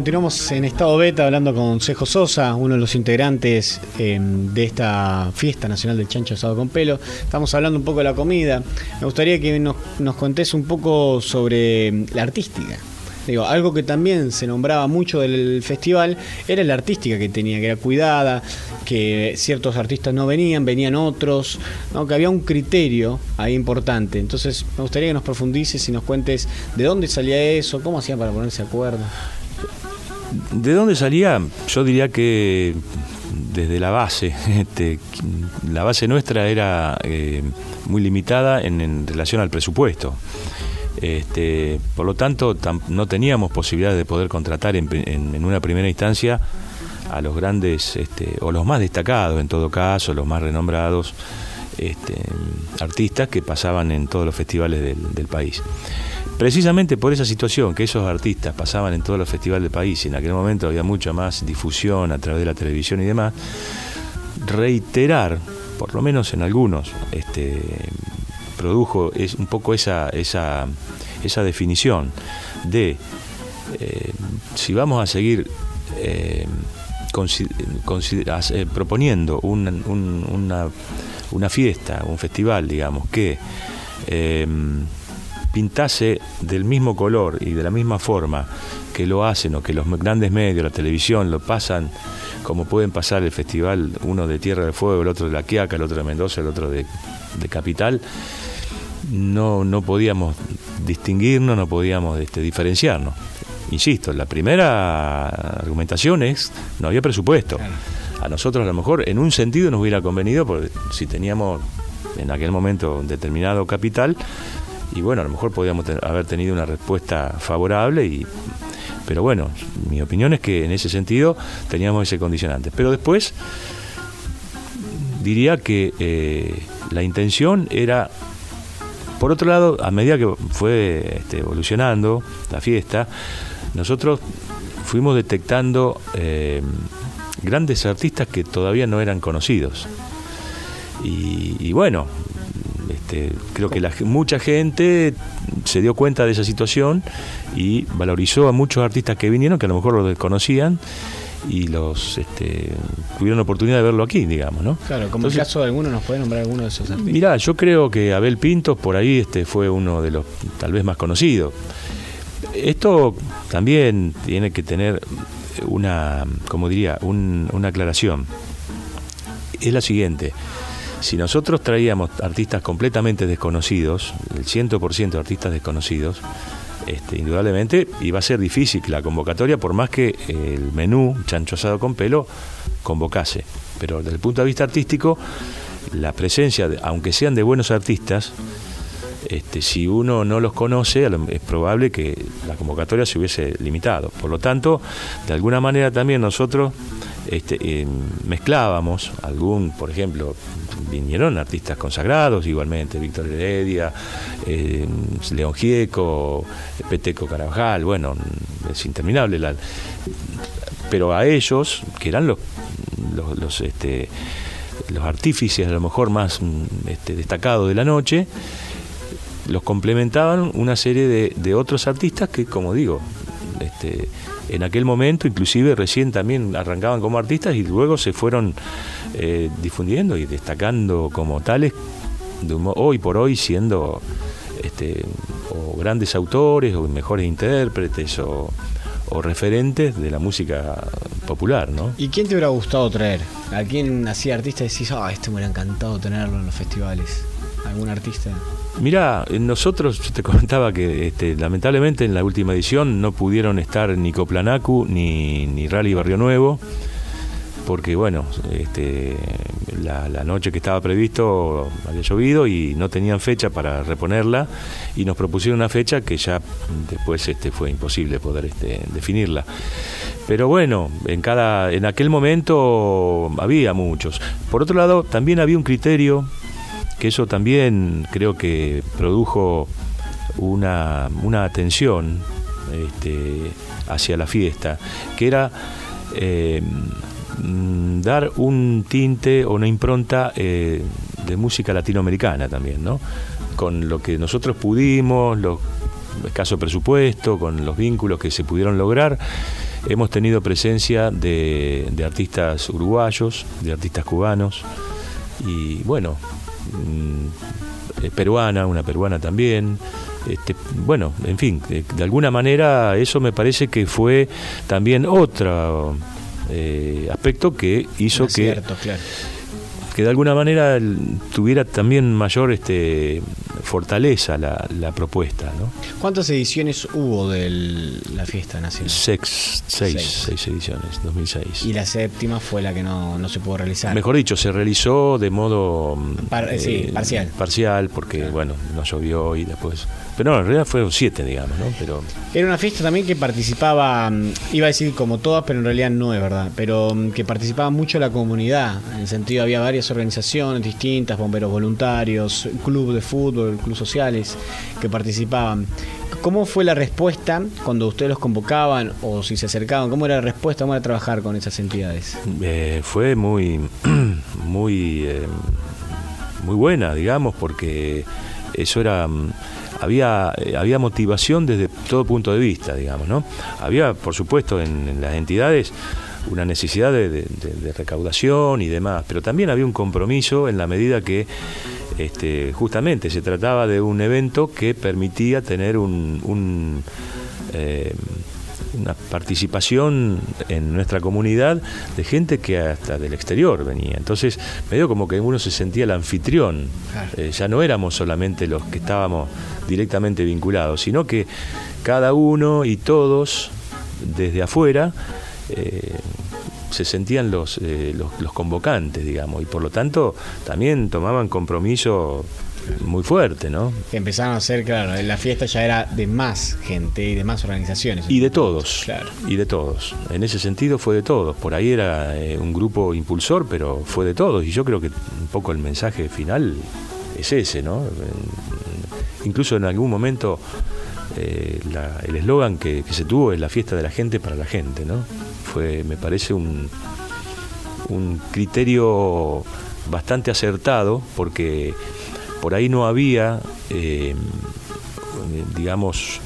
Continuamos en estado beta hablando con Cejo Sosa, uno de los integrantes eh, de esta fiesta nacional del chancho asado con pelo. Estamos hablando un poco de la comida. Me gustaría que nos, nos contés un poco sobre la artística. Digo, algo que también se nombraba mucho del festival era la artística que tenía, que era cuidada, que ciertos artistas no venían, venían otros, que había un criterio ahí importante. Entonces, me gustaría que nos profundices y nos cuentes de dónde salía eso, cómo hacían para ponerse de acuerdo. ¿De dónde salía? Yo diría que desde la base. Este, la base nuestra era eh, muy limitada en, relación al presupuesto. Este, por lo tanto, no teníamos posibilidad de poder contratar en una primera instancia a los grandes, este, o los más destacados en todo caso, los más renombrados, este, artistas que pasaban en todos los festivales del, país. Precisamente por esa situación, que esos artistas pasaban en todos los festivales del país y en aquel momento había mucha más difusión a través de la televisión y demás, reiterar, por lo menos en algunos, este, produjo es un poco esa, esa, esa definición de eh, si vamos a seguir eh, eh, proponiendo una, una, fiesta, un festival, digamos, que pintase del mismo color y de la misma forma que lo hacen o que los grandes medios, la televisión, lo pasan como pueden pasar el festival, uno de Tierra del Fuego, el otro de La Quiaca, el otro de Mendoza, el otro de, Capital, no, no podíamos distinguirnos, no podíamos este, diferenciarnos. Insisto, la primera argumentación es, no había presupuesto. A nosotros a lo mejor en un sentido nos hubiera convenido, porque si teníamos en aquel momento determinado capital, y bueno, a lo mejor podíamos haber tenido una respuesta favorable y pero bueno, mi opinión es que en ese sentido teníamos ese condicionante. Pero después diría que eh, la intención era, por otro lado, a medida que fue este, evolucionando la fiesta, nosotros fuimos detectando eh, grandes artistas que todavía no eran conocidos. y bueno, este, creo que la, mucha gente se dio cuenta de esa situación y valorizó a muchos artistas que vinieron que a lo mejor lo desconocían y los este, tuvieron la oportunidad de verlo aquí, digamos, ¿no? Claro, como el caso de alguno, ¿nos puede nombrar alguno de esos artistas? Mirá, yo creo que Abel Pintos por ahí este, fue uno de los tal vez más conocidos. Esto también tiene que tener una, como diría, una aclaración. Es la siguiente. Si nosotros traíamos artistas completamente desconocidos, el 100% de artistas desconocidos, este, indudablemente iba a ser difícil la convocatoria por más que el menú chancho asado con pelo convocase. Pero desde el punto de vista artístico, la presencia, aunque sean de buenos artistas, este, si uno no los conoce, es probable que la convocatoria se hubiese limitado. Por lo tanto, de alguna manera también nosotros este, eh, mezclábamos algún, por ejemplo, vinieron artistas consagrados igualmente, Víctor Heredia, eh, León Gieco, Peteco Carabajal, bueno, es interminable. Pero a ellos, que eran los, los, este, los artífices a lo mejor más este, destacados de la noche, los complementaban una serie de, de otros artistas que, como digo, este, en aquel momento, inclusive recién también arrancaban como artistas y luego se fueron eh, difundiendo y destacando como tales, hoy por hoy siendo este, o grandes autores o mejores intérpretes o, referentes de la música popular, ¿no? ¿Y quién te hubiera gustado traer? ¿A quién hacía artista decís, ah, este me hubiera encantado tenerlo en los festivales? ¿Algún artista? Mira, nosotros te comentaba que este, lamentablemente en la última edición no pudieron estar ni Coplanacu ni, ni Rally Barrio Nuevo, porque bueno, este, la, noche que estaba previsto había llovido y no tenían fecha para reponerla y nos propusieron una fecha que ya después este, fue imposible poder definirla. Pero bueno, en, cada, en aquel momento había muchos. Por otro lado, también había un criterio que eso también creo que produjo una, atención este, hacia la fiesta, que era eh, dar un tinte o una impronta eh, de música latinoamericana también, ¿no? Con lo que nosotros pudimos, los escaso presupuesto, con los vínculos que se pudieron lograr, hemos tenido presencia de, de artistas uruguayos, de artistas cubanos, y bueno, Mm, peruana, una peruana también. Este, bueno, en fin, de, alguna manera eso me parece que fue también otro eh, aspecto que hizo que, que de alguna manera tuviera también mayor este, fortaleza la, la propuesta. ¿no? ¿Cuántas ediciones hubo de la fiesta nacional? Seis, seis, seis. ediciones, 2006. Y la séptima fue la que no, no se pudo realizar. Mejor dicho, se realizó de modo eh, parcial. Parcial, porque bueno, no llovió y después pero no, en realidad fueron siete, digamos, ¿no? Pero... Era una fiesta también que participaba, mm, iba a decir como todas, pero en realidad no es verdad, pero mm, que participaba mucho la comunidad, en el sentido había varias organizaciones distintas, bomberos voluntarios, club de fútbol, club sociales que participaban. ¿Cómo fue la respuesta cuando ustedes los convocaban o si se acercaban? ¿Cómo era la respuesta? ¿Cómo trabajar con esas entidades? Eh, fue muy, muy, eh, muy buena, digamos, porque eso era mm, había, eh, había motivación desde todo punto de vista, digamos, ¿no? Había, por supuesto, en, las entidades una necesidad de, recaudación y demás, pero también había un compromiso en la medida que este, justamente se trataba de un evento que permitía tener un, eh, una participación en nuestra comunidad de gente que hasta del exterior venía. Entonces, medio como que uno se sentía el anfitrión. Eh, ya no éramos solamente los que estábamos directamente vinculados, sino que cada uno y todos desde afuera eh, se sentían los, eh, los, los, convocantes, digamos, y por lo tanto también tomaban compromiso muy fuerte, ¿no? Empezaron a hacer, claro, la fiesta ya era de más gente y de más organizaciones. Y de todos, claro. y de todos. En ese sentido fue de todos. Por ahí era eh, un grupo impulsor, pero fue de todos. Y yo creo que un poco el mensaje final es ese, ¿no? Incluso en algún momento eh, el eslogan que, que, se tuvo es la fiesta de la gente para la gente, ¿no? Fue, me parece, un, un criterio bastante acertado porque por ahí no había, eh, digamos,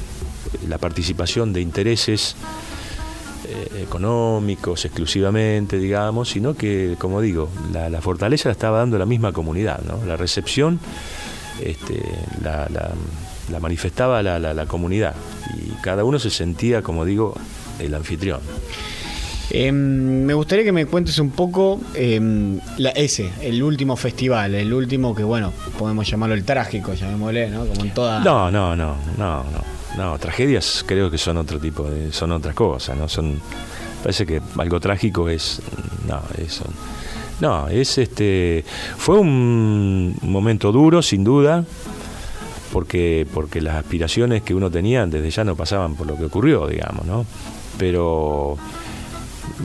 la participación de intereses eh, económicos exclusivamente, digamos, sino que, como digo, la, fortaleza la estaba dando la misma comunidad, ¿no? La recepción este, la, manifestaba la, la comunidad y cada uno se sentía, como digo, el anfitrión. Em, me gustaría que me cuentes un poco em, la, ese, el último festival, el último que, bueno, podemos llamarlo el trágico, llamémosle, ¿no? Como en toda. No, no, no, no, no. No, tragedias creo que son otro tipo de. son otras cosas, ¿no? Son. Parece que algo trágico es. No, eso. No, es este. Fue un momento duro, sin duda porque, porque las aspiraciones que uno tenía desde ya no pasaban por lo que ocurrió, digamos, ¿no? Pero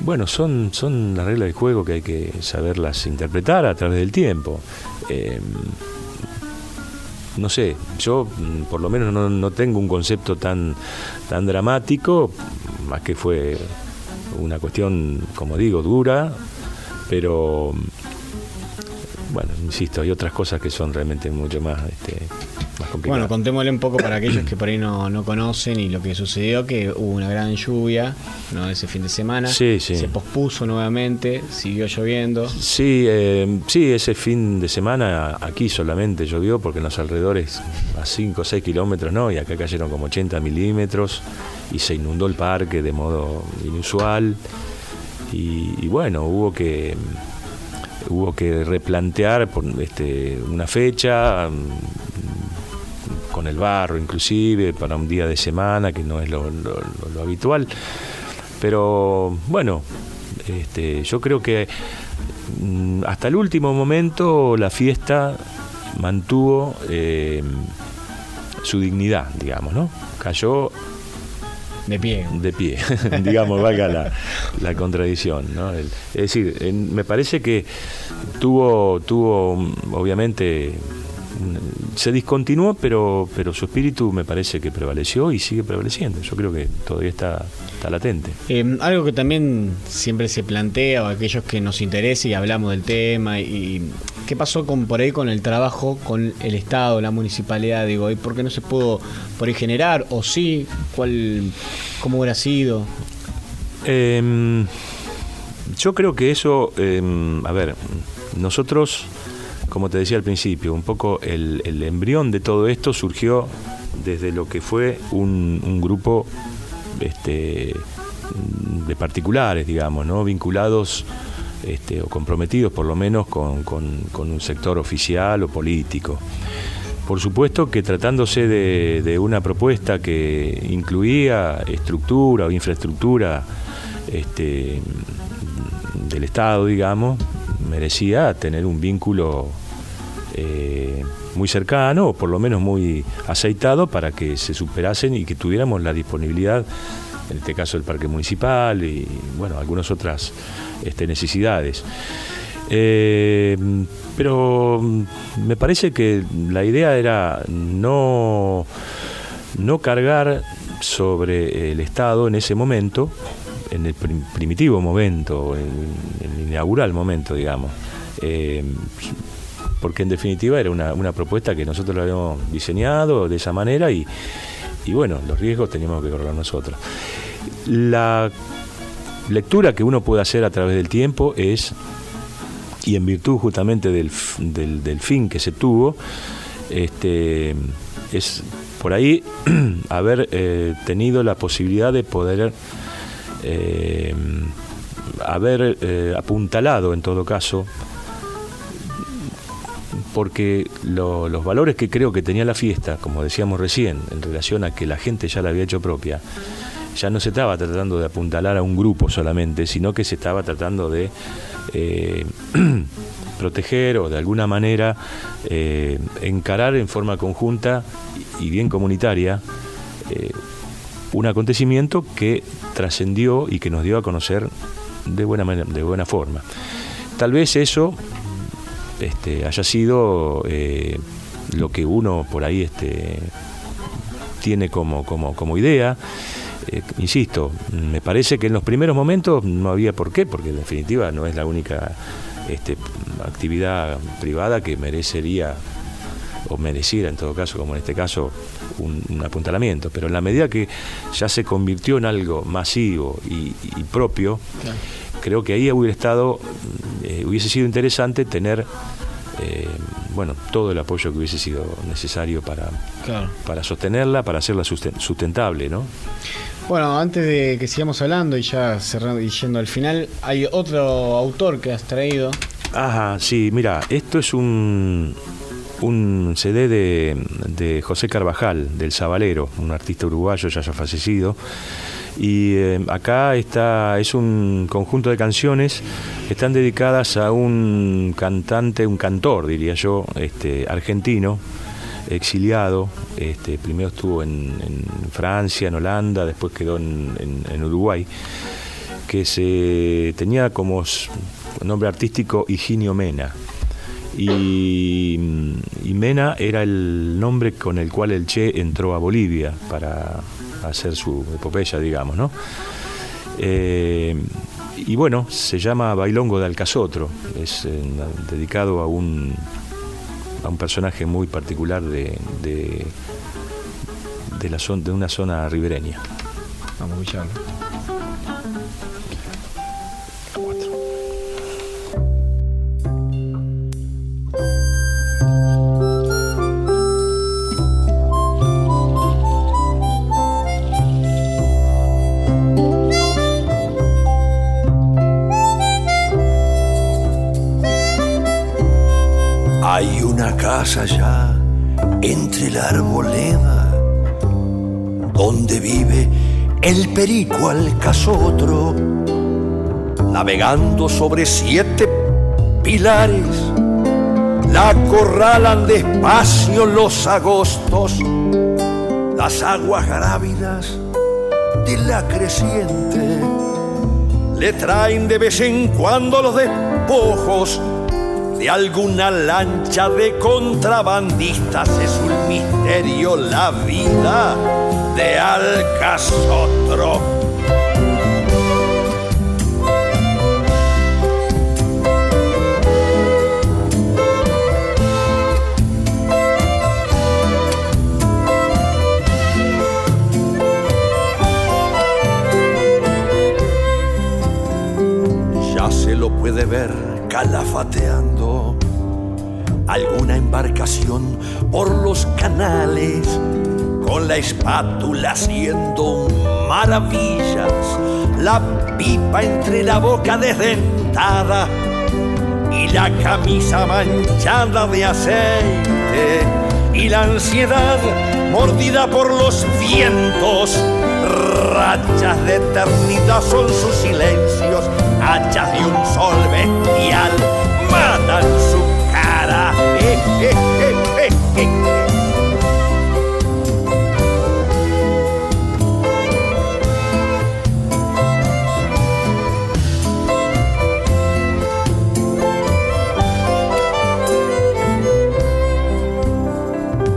bueno, son, son las reglas del juego que hay que saberlas interpretar a través del tiempo. Em, no sé, yo mm, por lo menos no, tengo un concepto tan, tan dramático, más que fue una cuestión, como digo, dura, pero bueno, insisto, hay otras cosas que son realmente mucho más este, bueno, contémosle un poco para aquellos que por ahí no, conocen y lo que sucedió, que hubo una gran lluvia ¿no? ese fin de semana. Sí, sí. Se pospuso nuevamente, siguió lloviendo. Sí, eh, sí, ese fin de semana aquí solamente llovió porque en los alrededores a 5 o 6 kilómetros, ¿no? Y acá cayeron como 80 milímetros y se inundó el parque de modo inusual. Y, bueno, hubo que hubo que replantear este, una fecha, con el barro inclusive, para un día de semana, que no es lo, habitual. Pero bueno, este, yo creo que mm, hasta el último momento la fiesta mantuvo eh, su dignidad, digamos, ¿no? Cayó de pie. De pie, digamos, valga la, la contradicción. ¿no? es decir, me parece que tuvo, tuvo obviamente se discontinuó, pero, pero su espíritu me parece que prevaleció y sigue prevaleciendo. Yo creo que todavía está, está latente. Eh, algo que también siempre se plantea, o aquellos que nos interesa y hablamos del tema, y qué pasó con por ahí con el trabajo con el Estado, la municipalidad, digo, ¿y por qué no se pudo por ahí generar? ¿O sí? ¿Cuál, ¿Cómo hubiera sido? Em, yo creo que eso, em, a ver, nosotros como te decía al principio, un poco el, embrión de todo esto surgió desde lo que fue un, grupo este, de particulares, digamos, ¿no? vinculados este, o comprometidos por lo menos con, un sector oficial o político. Por supuesto que tratándose de, una propuesta que incluía estructura o infraestructura este, del Estado, digamos, merecía tener un vínculo eh, muy cercano o por lo menos muy aceitado para que se superasen y que tuviéramos la disponibilidad, en este caso el parque municipal y bueno, algunas otras este, necesidades. Eh, pero me parece que la idea era no, no cargar sobre el Estado en ese momento, en el primitivo momento, en el inaugural momento, digamos. Eh, porque en definitiva era una, una, propuesta que nosotros lo habíamos diseñado de esa manera y, y bueno, los riesgos teníamos que correr nosotros. La lectura que uno puede hacer a través del tiempo es, y en virtud justamente del, del, fin que se tuvo, este, es por ahí haber eh, tenido la posibilidad de poder eh, haber eh, apuntalado en todo caso porque los valores que creo que tenía la fiesta, como decíamos recién, en relación a que la gente ya la había hecho propia, ya no se estaba tratando de apuntalar a un grupo solamente, sino que se estaba tratando de eh, proteger o de alguna manera eh, encarar en forma conjunta y bien comunitaria eh, un acontecimiento que trascendió y que nos dio a conocer de buena, de buena forma. Tal vez eso este, haya sido lo que uno por ahí este, tiene como idea. Eh, insisto, me parece que en los primeros momentos no había por qué, porque en definitiva no es la única este, actividad privada que merecería o mereciera en todo caso, como en este caso, un, apuntalamiento. Pero en la medida que ya se convirtió en algo masivo y, propio, creo que ahí hubiera estado, eh, hubiese sido interesante tener eh, bueno, todo el apoyo que hubiese sido necesario para, para sostenerla, para hacerla sustentable, ¿no? Bueno, antes de que sigamos hablando y ya cerrando y yendo al final, hay otro autor que has traído. Ajá, sí, mira, esto es un, un CD de, de José Carvajal, del Zabalero, un artista uruguayo ya ya fallecido. Y eh, acá está, es un conjunto de canciones que están dedicadas a un cantante, un cantor, diría yo, este, argentino, exiliado. Este, primero estuvo en, Francia, en Holanda, después quedó en, Uruguay, que se tenía como nombre artístico Higinio Mena. Y, Mena era el nombre con el cual el Che entró a Bolivia para hacer su epopeya, digamos, ¿no? Eh, y bueno, se llama Bailongo de Alcazotro, es eh, dedicado a un a un personaje muy particular de, de, la zona, de una zona ribereña. Vamos a escucharlo. allá, entre la arboleda, donde vive el perico al casotro, navegando sobre siete pilares, la corralan despacio los agostos, las aguas grávidas de la creciente, le traen de vez en cuando los despojos de alguna lancha de contrabandistas es un misterio la vida de Alcazotro. Ya se lo puede ver calafateando alguna embarcación por los canales, con la espátula haciendo maravillas, la pipa entre la boca desdentada y la camisa manchada de aceite y la ansiedad mordida por los vientos. Rachas de eternidad son sus silencios, hachas de un sol bestial matan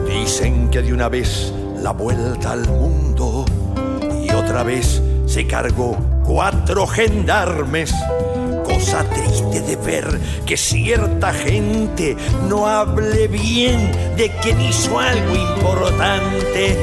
Dicen que de una vez la vuelta al mundo y otra vez se cargó cuatro gendarmes. Cosa triste de ver que cierta gente no hable bien de quien hizo algo importante.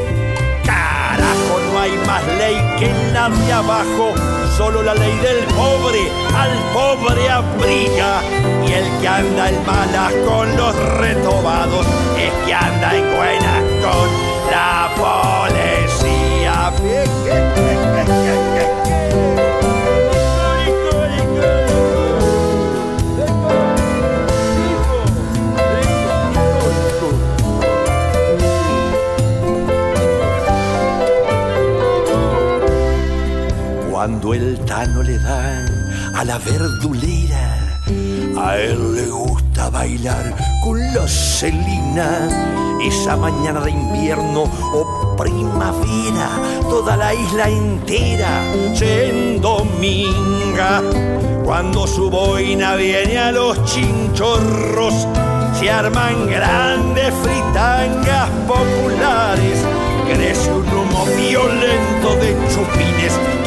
Carajo, no hay más ley que la de abajo, solo la ley del pobre al pobre abriga. Y el que anda en malas con los retobados es que anda en buenas con la policía. Cuando el tano le da a la verdulera, a él le gusta bailar con la celina. Esa mañana de invierno o primavera, toda la isla entera se endominga. Cuando su boina viene a los chinchorros, se arman grandes fritangas populares. Crece un humo violento de chupines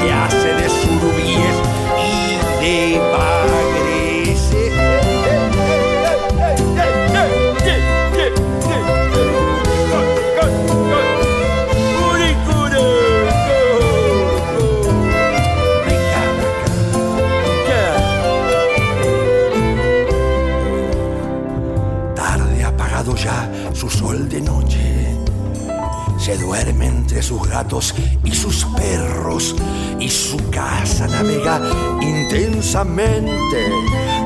de noche. Se duerme entre sus gatos y sus perros y su casa navega intensamente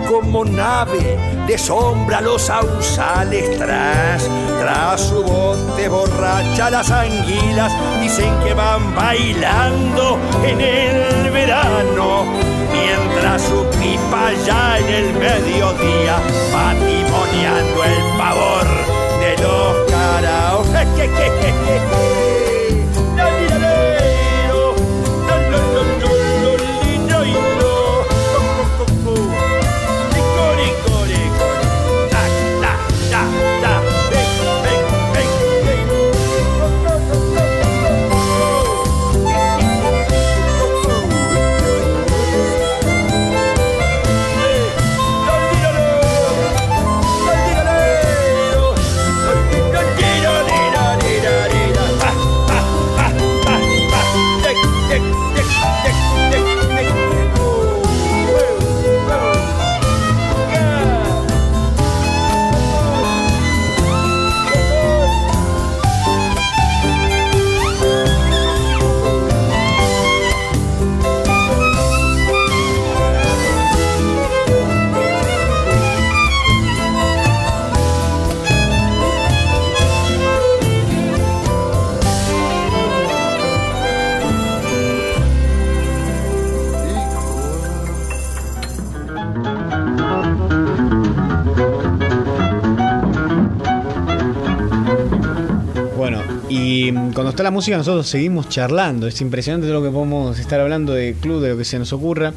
como nave de sombra los sausales tras tras su bote borracha las anguilas dicen que van bailando en el verano mientras su pipa ya en el mediodía va el pavor de los y cuando está la música nosotros seguimos charlando. Es impresionante lo que podemos estar hablando de club, de lo que se nos ocurra.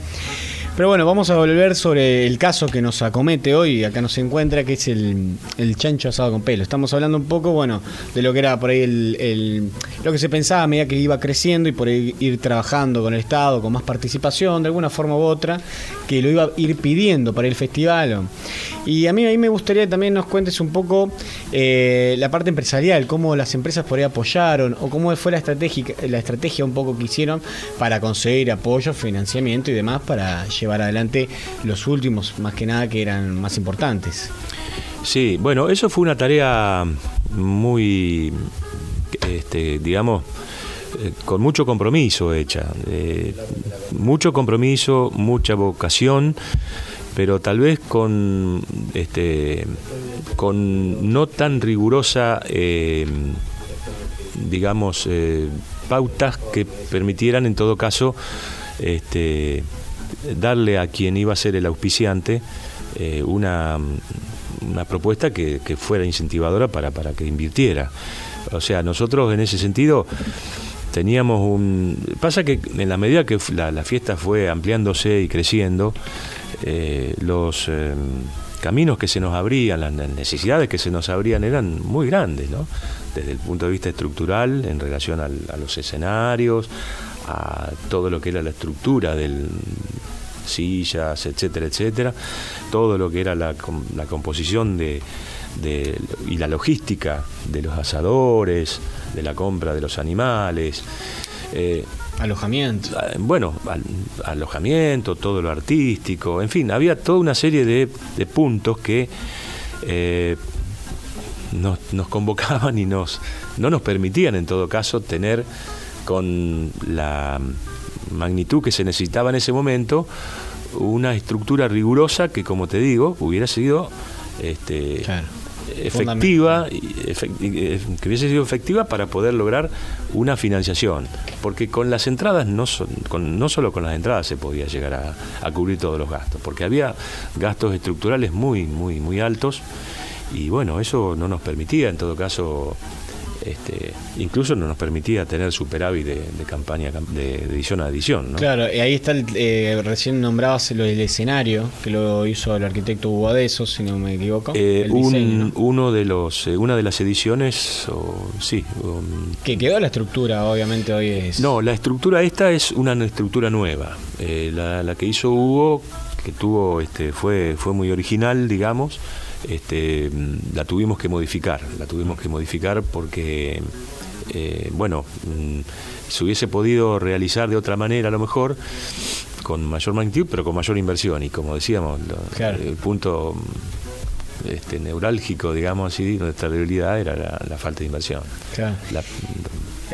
Pero bueno, vamos a volver sobre el caso que nos acomete hoy, acá nos encuentra, que es el, el chancho asado con pelo. Estamos hablando un poco, bueno, de lo que era por ahí el, lo que se pensaba a medida que iba creciendo y por ahí ir trabajando con el Estado, con más participación, de alguna forma u otra, que lo iba a ir pidiendo para el festival. Y a mí, a mí me gustaría que también nos cuentes un poco eh, la parte empresarial, cómo las empresas por ahí apoyaron o cómo fue la estrategia, la estrategia un poco que hicieron para conseguir apoyo, financiamiento y demás para llevar adelante los últimos, más que nada, que eran más importantes. Sí, bueno, eso fue una tarea muy, este, digamos, eh, con mucho compromiso hecha. eh, mucho compromiso, mucha vocación, pero tal vez con, este, con no tan rigurosa, eh, digamos, pautas que permitieran en todo caso este, darle a quien iba a ser el auspiciante eh, una, una propuesta que, que fuera incentivadora para, para que invirtiera. O sea, nosotros en ese sentido teníamos un... Pasa que en la medida que la, la fiesta fue ampliándose y creciendo, eh, los, eh, caminos que se nos abrían, las necesidades que se nos abrían eran muy grandes, ¿no? Desde el punto de vista estructural, en relación a los escenarios, a todo lo que era la estructura del sillas, etcétera, etcétera, todo lo que era la, composición de, y la logística de los asadores, de la compra de los animales. Eh, alojamiento. Ah, bueno, alojamiento, todo lo artístico, en fin, había toda una serie de, puntos que eh, nos, nos, convocaban y nos, no nos permitían en todo caso tener con la magnitud que se necesitaba en ese momento una estructura rigurosa que, como te digo, hubiera sido este, efectiva, eh, que hubiese sido efectiva para poder lograr una financiación. Porque con las entradas, no, con, no solo con las entradas se podía llegar a, a, cubrir todos los gastos, porque había gastos estructurales muy, muy, muy altos y bueno, eso no nos permitía en todo caso este, incluso no nos permitía tener superávit de, campaña de, edición a edición. Claro, y ahí está, el, eh, recién nombrabas lo del escenario, que lo hizo el arquitecto Hugo si no me equivoco. Eh, uno de los, eh, una de las ediciones, sí. que quedó la estructura, obviamente hoy es... No, la estructura esta es una estructura nueva. La, la, que hizo Hugo, que tuvo, este, fue, fue muy original, digamos este, la tuvimos que modificar, la tuvimos que modificar porque, eh, bueno, mm, se hubiese podido realizar de otra manera a lo mejor, con mayor magnitud, pero con mayor inversión. Y como decíamos, el punto este, neurálgico, digamos así, de nuestra debilidad era la, falta de inversión.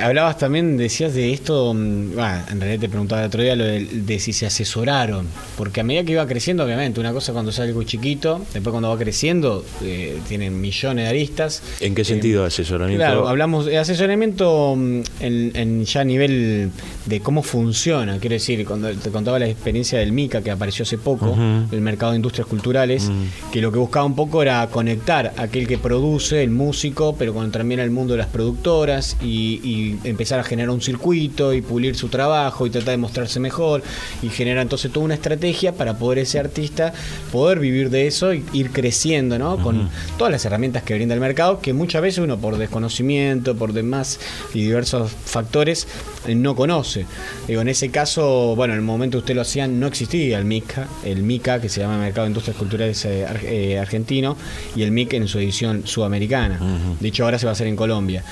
Hablabas también, decías de esto, mm, en realidad te preguntaba el otro día lo de, si se asesoraron, porque a medida que iba creciendo, obviamente, una cosa cuando sale algo chiquito, después cuando va creciendo, eh, tienen millones de aristas. ¿En qué sentido de asesoramiento? Claro, hablamos de asesoramiento mm, en, ya a nivel de cómo funciona, quiero decir, cuando te contaba la experiencia del MICA que apareció hace poco, el mercado de industrias culturales, que lo que buscaba un poco era conectar a aquel que produce, el músico, pero con también al mundo de las productoras y empezar a generar un circuito y pulir su trabajo y tratar de mostrarse mejor y generar entonces toda una estrategia para poder ese artista poder vivir de eso y ir creciendo, ¿no? Con todas las herramientas que brinda el mercado, que muchas veces uno por desconocimiento, por demás y diversos factores eh, no conoce. Digo, en ese caso, bueno, en el momento que usted lo hacían no existía el MICA, el MICA que se llama Mercado de Industrias Culturales eh, eh, Argentino y el MIC en su edición sudamericana. De hecho, ahora se va a hacer en Colombia.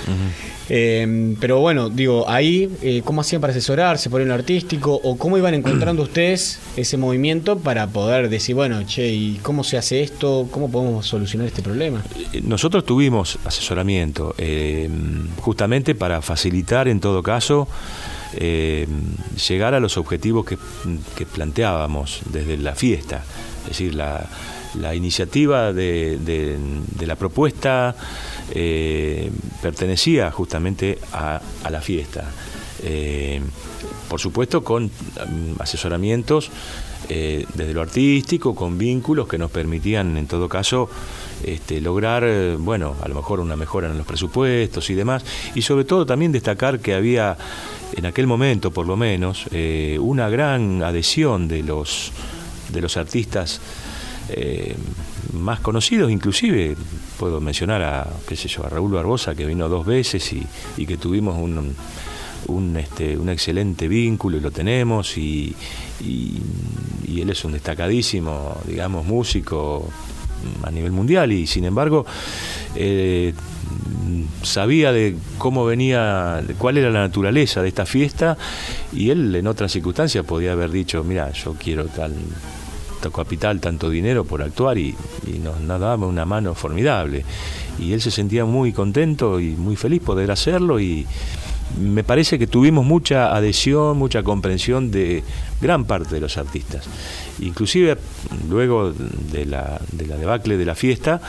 Pero bueno, digo, ahí, eh, ¿cómo hacían para asesorarse por el artístico? ¿O cómo iban encontrando ustedes ese movimiento para poder decir, bueno, che, ¿y cómo se hace esto? ¿Cómo podemos solucionar este problema? Eh, nosotros tuvimos asesoramiento, eh, justamente para facilitar, en todo caso, llegar a los objetivos que, planteábamos desde la fiesta. Es decir, la, iniciativa de la propuesta eh, pertenecía justamente a, la fiesta. Eh, por supuesto con mm, asesoramientos eh, desde lo artístico, con vínculos que nos permitían en todo caso este, lograr, bueno, a lo mejor una mejora en los presupuestos y demás, y sobre todo también destacar que había en aquel momento por lo menos una gran adhesión de los, de los artistas más conocidos, inclusive puedo mencionar a, qué sé yo, a Raúl Barbosa, que vino dos veces y, que tuvimos un, un, este, un, excelente vínculo y lo tenemos y, él es un destacadísimo, digamos, músico a nivel mundial y sin embargo eh, sabía de cómo venía, cuál era la naturaleza de esta fiesta y él en otras circunstancias podía haber dicho, mira, yo quiero tal capital, tanto dinero por actuar y, nos, daba una mano formidable. Y él se sentía muy contento y muy feliz poder hacerlo y me parece que tuvimos mucha adhesión, mucha comprensión de gran parte de los artistas. Inclusive luego de la, de la debacle de la fiesta,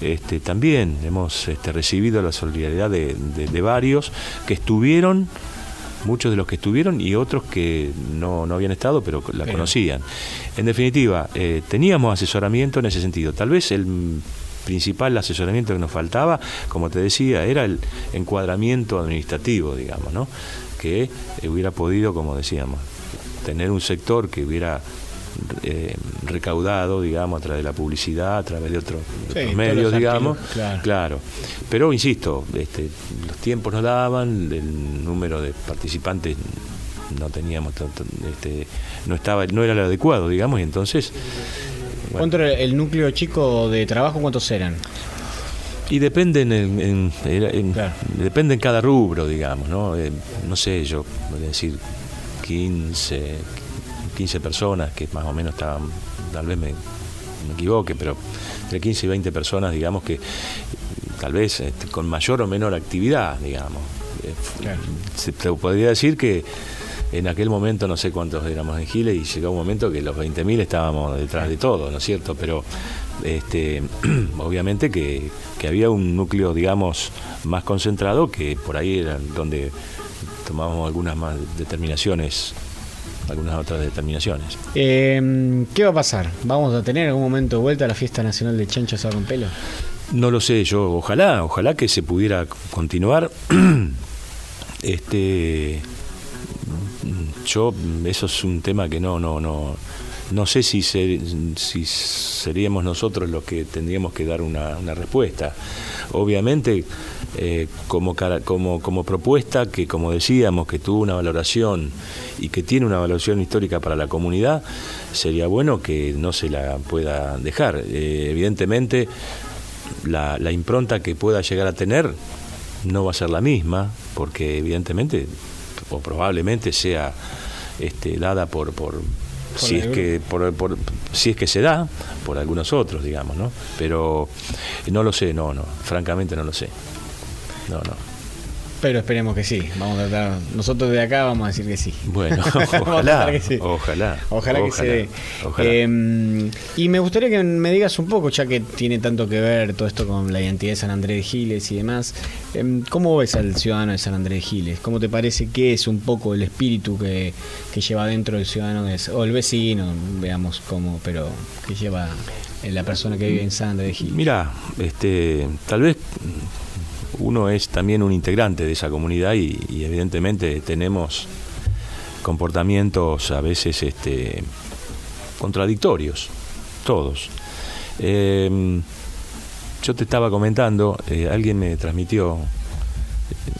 este, también hemos este, recibido la solidaridad de varios que estuvieron muchos de los que estuvieron y otros que no, habían estado, pero la conocían. En definitiva, eh, teníamos asesoramiento en ese sentido. Tal vez el principal asesoramiento que nos faltaba, como te decía, era el encuadramiento administrativo, digamos, ¿no? que hubiera podido, como decíamos, tener un sector que hubiera eh, recaudado, digamos, a través de la publicidad, a través de, otros Sí, medios, digamos. artículos, claro. Pero, insisto, este, los tiempos no daban, el número de participantes no teníamos tanto, este, no estaba, no era lo adecuado, digamos, y entonces bueno. ¿Cuánto era el núcleo chico de trabajo? ¿Cuántos eran? Y depende en, en- en- en- Claro. depende en cada rubro, digamos, ¿no? Eh, no sé, yo voy a decir 15, 15 personas que más o menos estaban, tal vez me, me equivoque, pero entre 15 y 20 personas, digamos, que tal vez este, con mayor o menor actividad, digamos. Eh, Claro. se te podría decir que en aquel momento no sé cuántos éramos en Giles y llegó un momento que los 20.000 estábamos detrás de todo, ¿no es cierto? Pero este, obviamente que, que había un núcleo, digamos, más concentrado que por ahí era donde tomábamos algunas más determinaciones, algunas otras determinaciones. Eh, ¿Qué va a pasar? ¿Vamos a tener en algún momento de vuelta a la fiesta nacional del chancho asado con pelo? No lo sé, yo ojalá, ojalá que se pudiera continuar. este yo eso es un tema que no no no no sé si ser- si seríamos nosotros los que tendríamos que dar una, una respuesta. Obviamente eh, como, como como propuesta que como decíamos que tuvo una valoración y que tiene una valoración histórica para la comunidad sería bueno que no se la pueda dejar. Eh, evidentemente la, la impronta que pueda llegar a tener no va a ser la misma, porque evidentemente o probablemente sea este, dada por, por si es que por, por- si es que se da por algunos otros, digamos, ¿no? Pero no lo sé, no, no, francamente no lo sé. No, no. Pero esperemos que sí. Vamos a tratar. Nosotros de acá vamos a decir que sí. Bueno, ojalá, tratar que sí. ojalá, Ojalá que se dé. ojalá. Eh, y me gustaría que me digas un poco, ya que tiene tanto que ver todo esto con la identidad de San Andrés de Giles y demás, eh, ¿cómo ves al ciudadano de San Andrés de Giles? ¿Cómo te parece que es un poco el espíritu que, que lleva dentro el ciudadano de- o el vecino, veamos cómo, pero que lleva la persona que vive en San Andrés de Giles? Mira, este, tal vez uno es también un integrante de esa comunidad y, evidentemente tenemos comportamientos a veces este, contradictorios, todos. Eh, yo te estaba comentando, eh, alguien me transmitió,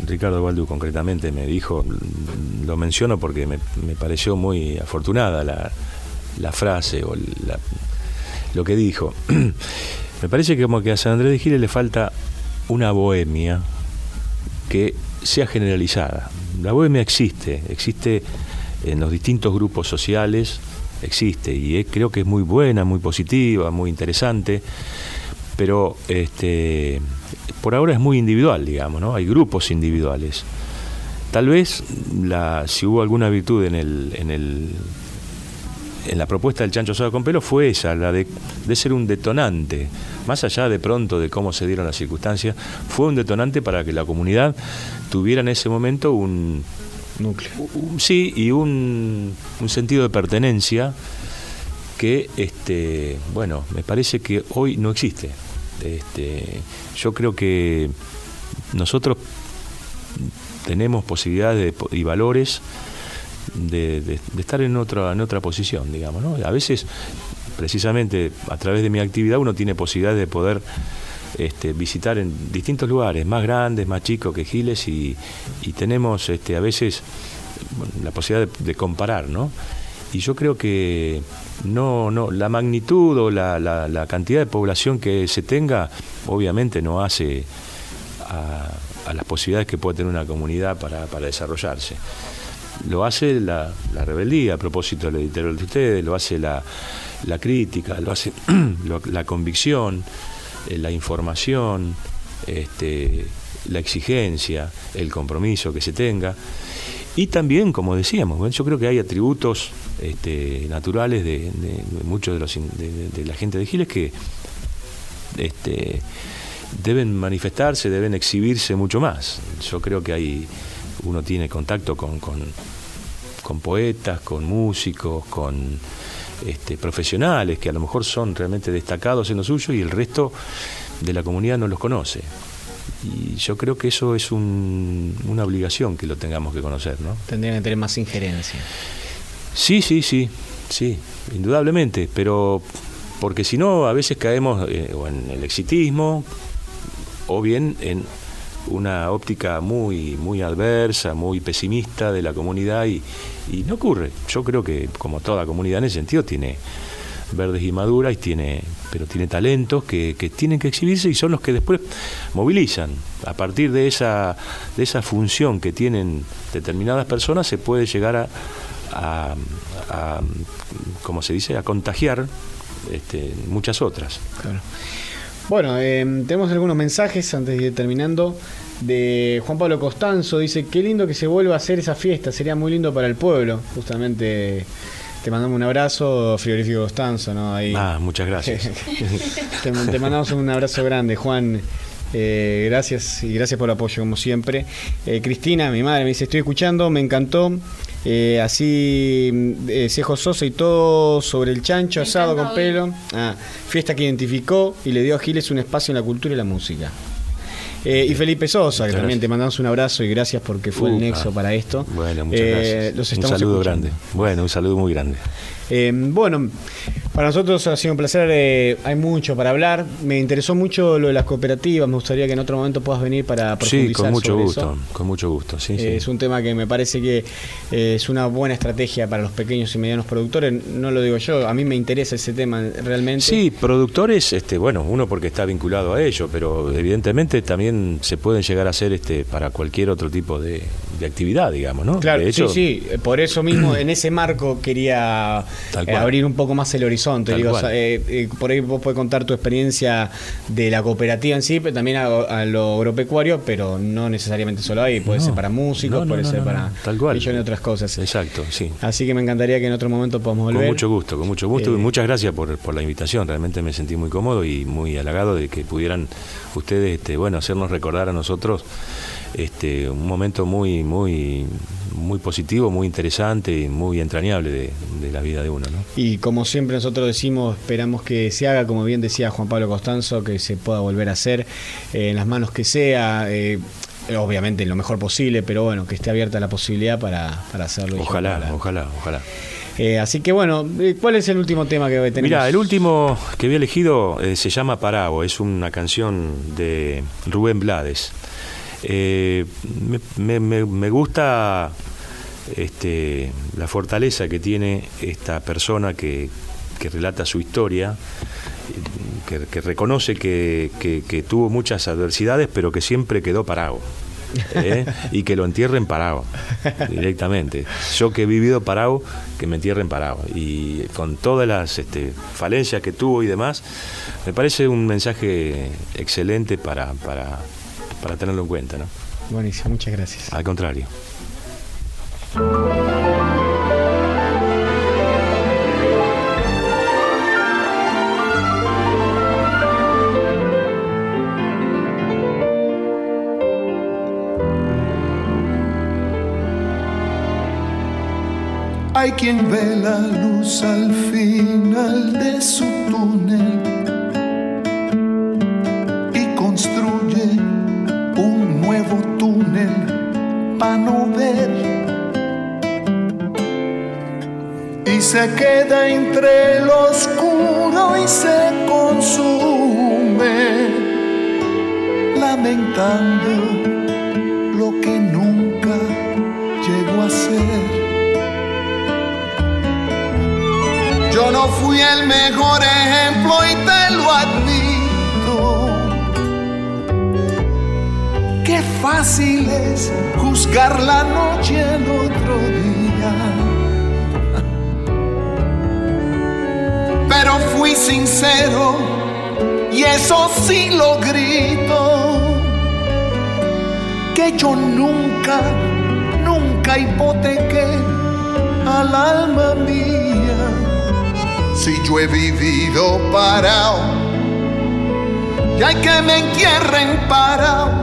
Ricardo Baldu concretamente me dijo, lo menciono porque me, me pareció muy afortunada la, la frase o la- lo que dijo. me parece que como que a San Andrés de Giles le falta una bohemia que sea generalizada. La bohemia existe, existe en los distintos grupos sociales, existe y es- creo que es muy buena, muy positiva, muy interesante, pero este, por ahora es muy individual, digamos, ¿no? Hay grupos individuales. Tal vez la, si hubo alguna virtud en el en la propuesta del chancho asado con pelo fue esa, la de, de ser un detonante, más allá de pronto de cómo se dieron las circunstancias, fue un detonante para que la comunidad tuviera en ese momento un, Núcleo. un- sí y un, un sentido de pertenencia que este bueno me parece que hoy no existe este yo creo que nosotros tenemos posibilidades de po- y valores de, estar en otra en otra posición digamos ¿no? a veces precisamente a través de mi actividad uno tiene posibilidad de poder este, visitar en distintos lugares más grandes más chicos que Giles y, tenemos este, a veces la posibilidad de, de comparar no y yo creo que no no la magnitud o la, cantidad de población que se tenga obviamente no hace a, las posibilidades que puede tener una comunidad para desarrollarse. Lo hace la, la rebeldía a propósito del editorial de ustedes, lo hace la, la crítica, lo hace la convicción, eh, la información, este, la exigencia, el compromiso que se tenga. Y también, como decíamos, yo creo que hay atributos este, naturales de, muchos de, los, de la gente de Giles que este, deben manifestarse, deben exhibirse mucho más. Yo creo que hay, uno tiene contacto con, con, con poetas, con músicos, con este, profesionales que a lo mejor son realmente destacados en lo suyo y el resto de la comunidad no los conoce. Y yo creo que eso es un- una obligación que lo tengamos que conocer, ¿no? Tendrían que tener más injerencia. Sí, sí, sí, sí, indudablemente, pero porque si no, a veces caemos eh, en el exitismo o bien en una óptica muy, muy adversa, muy pesimista de la comunidad y, no ocurre. Yo creo que como toda comunidad en ese sentido tiene verdes y maduras, y tiene, pero tiene talentos que, que, tienen que exhibirse y son los que después movilizan. A partir de esa, de esa función que tienen determinadas personas se puede llegar a, a, a como se dice, a contagiar este, muchas otras. Claro. Bueno, eh, tenemos algunos mensajes antes de ir terminando. De Juan Pablo Costanzo dice, qué lindo que se vuelva a hacer esa fiesta, sería muy lindo para el pueblo. Justamente te mandamos un abrazo, Frigorífico Costanzo, ¿no? Ahí. Ah, muchas gracias. te, te, mandamos un abrazo grande, Juan. Eh, gracias y gracias por el apoyo, como siempre. Eh, Cristina, mi madre, me dice, estoy escuchando, me encantó. Eh, así, eh, Cejo Sosa y todo sobre el chancho asado con pelo. Ah, fiesta que identificó y le dio a Giles un espacio en la cultura y la música. Eh, y Felipe Sosa, que también te mandamos un abrazo y gracias porque fue uh, el nexo ah, para esto. Bueno, muchas gracias. Los un saludo escuchando. grande. Bueno, un saludo muy grande. Eh, bueno, para nosotros ha sido un placer, eh, hay mucho para hablar. Me interesó mucho lo de las cooperativas, me gustaría que en otro momento puedas venir para profundizar Sí, con mucho sobre gusto, eso. con mucho gusto. Sí, Eh, sí. Es un tema que me parece que eh, es una buena estrategia para los pequeños y medianos productores. No lo digo yo, a mí me interesa ese tema realmente. Sí, productores, este, bueno, uno porque está vinculado a ello, pero evidentemente también se pueden llegar a hacer este para cualquier otro tipo de, de actividad, digamos, ¿no? Claro, hecho, sí, sí, por eso mismo en ese marco quería eh, abrir un poco más el horizonte. Tal Digo, cual. o sea, eh, eh, por ahí vos podés contar tu experiencia de la cooperativa en sí, pero también a, a lo agropecuario, pero no necesariamente solo ahí, puede No. ser para músicos, No, no, puede ser para. Tal cual. millones de otras cosas. Exacto, sí. Así que me encantaría que en otro momento podamos volver. Con mucho gusto, con mucho gusto. Eh, y muchas gracias por, por la invitación. Realmente me sentí muy cómodo y muy halagado de que pudieran ustedes, este, bueno, hacernos recordar a nosotros este, un momento muy, muy, muy positivo, muy interesante y muy entrañable de, de la vida de uno, ¿no? Y como siempre nosotros decimos, esperamos que se haga, como bien decía Juan Pablo Costanzo, que se pueda volver a hacer eh, en las manos que sea, eh, obviamente en lo mejor posible, pero bueno, que esté abierta la posibilidad para, para hacerlo. ojalá. ojalá, ojalá. Eh, así que bueno, eh, ¿cuál es el último tema que tenemos? Mira, el último que había elegido eh, se llama Parabo, es una canción de Rubén Blades. Eh, me, me- me- me gusta este, la fortaleza que tiene esta persona que, que relata su historia, que, que reconoce que, que- que tuvo muchas adversidades, pero que siempre quedó parado. ¿eh? y que lo entierren parado directamente. Yo que he vivido parado, que me entierren parado. Y con todas las este, falencias que tuvo y demás, me parece un mensaje excelente para, para, para tenerlo en cuenta. ¿no? Buenísimo, muchas gracias. Al contrario. Hay quien ve la luz al final de su túnel para no ver. Y se queda entre lo oscuro y se consume, lamentando lo que nunca llegó a ser. Yo no fui el mejor ejemplo y te lo admito. Fácil es juzgar la noche el otro día. Pero fui sincero y eso sí lo grito. Que yo nunca, nunca hipotequé al alma mía. Si yo he vivido parado, y hay que me entierren parado.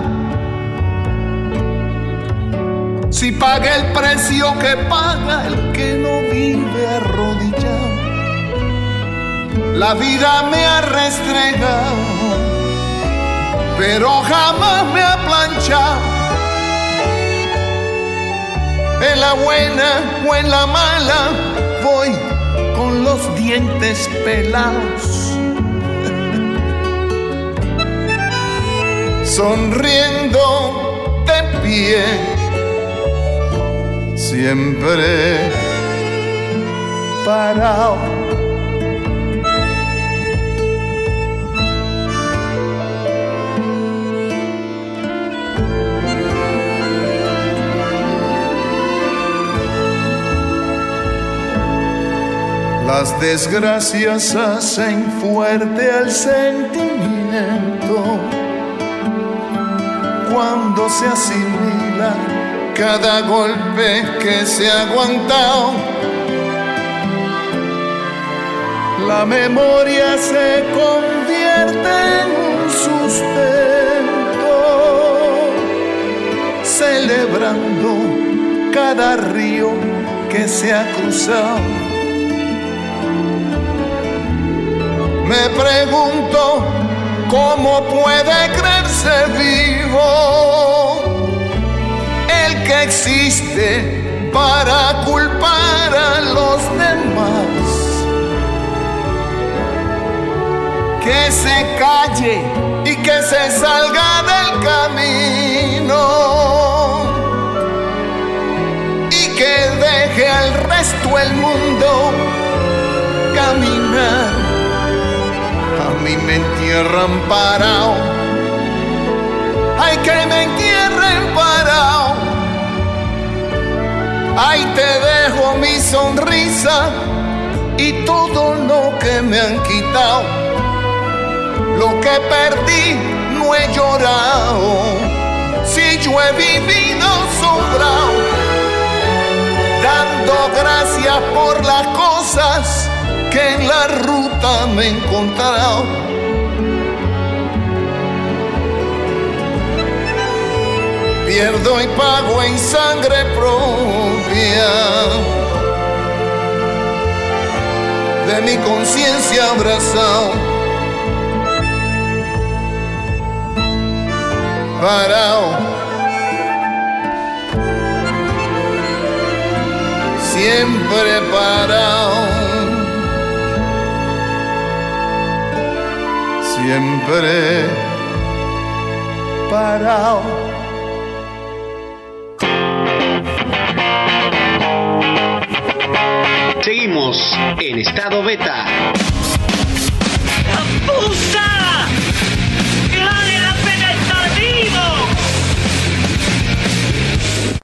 Si pagué el precio que paga el que no vive arrodillado, la vida me ha restregado, pero jamás me ha planchado. en la buena o en la mala, voy con los dientes pelados. Sonriendo de pie, siempre parado Las desgracias hacen fuerte al sentimiento cuando se asimila cada golpe que se ha aguantado. La memoria se convierte en un sustento, celebrando cada río que se ha cruzado Me pregunto cómo puede creerse vivo que existe para culpar a los demás. Que se calle y que se salga del camino y que deje al resto el mundo caminar mí me entierran parado. Ay, que me entierren parado. Ay, te dejo mi sonrisa y todo lo que me han quitado. Lo que perdí no he llorado. Si yo he vivido sobrado, dando gracias por las cosas que en la ruta me he encontrado. Pierdo y pago en sangre propia de mi conciencia abrazado. Parado. Siempre parado. siempre parado. Seguimos en estado beta.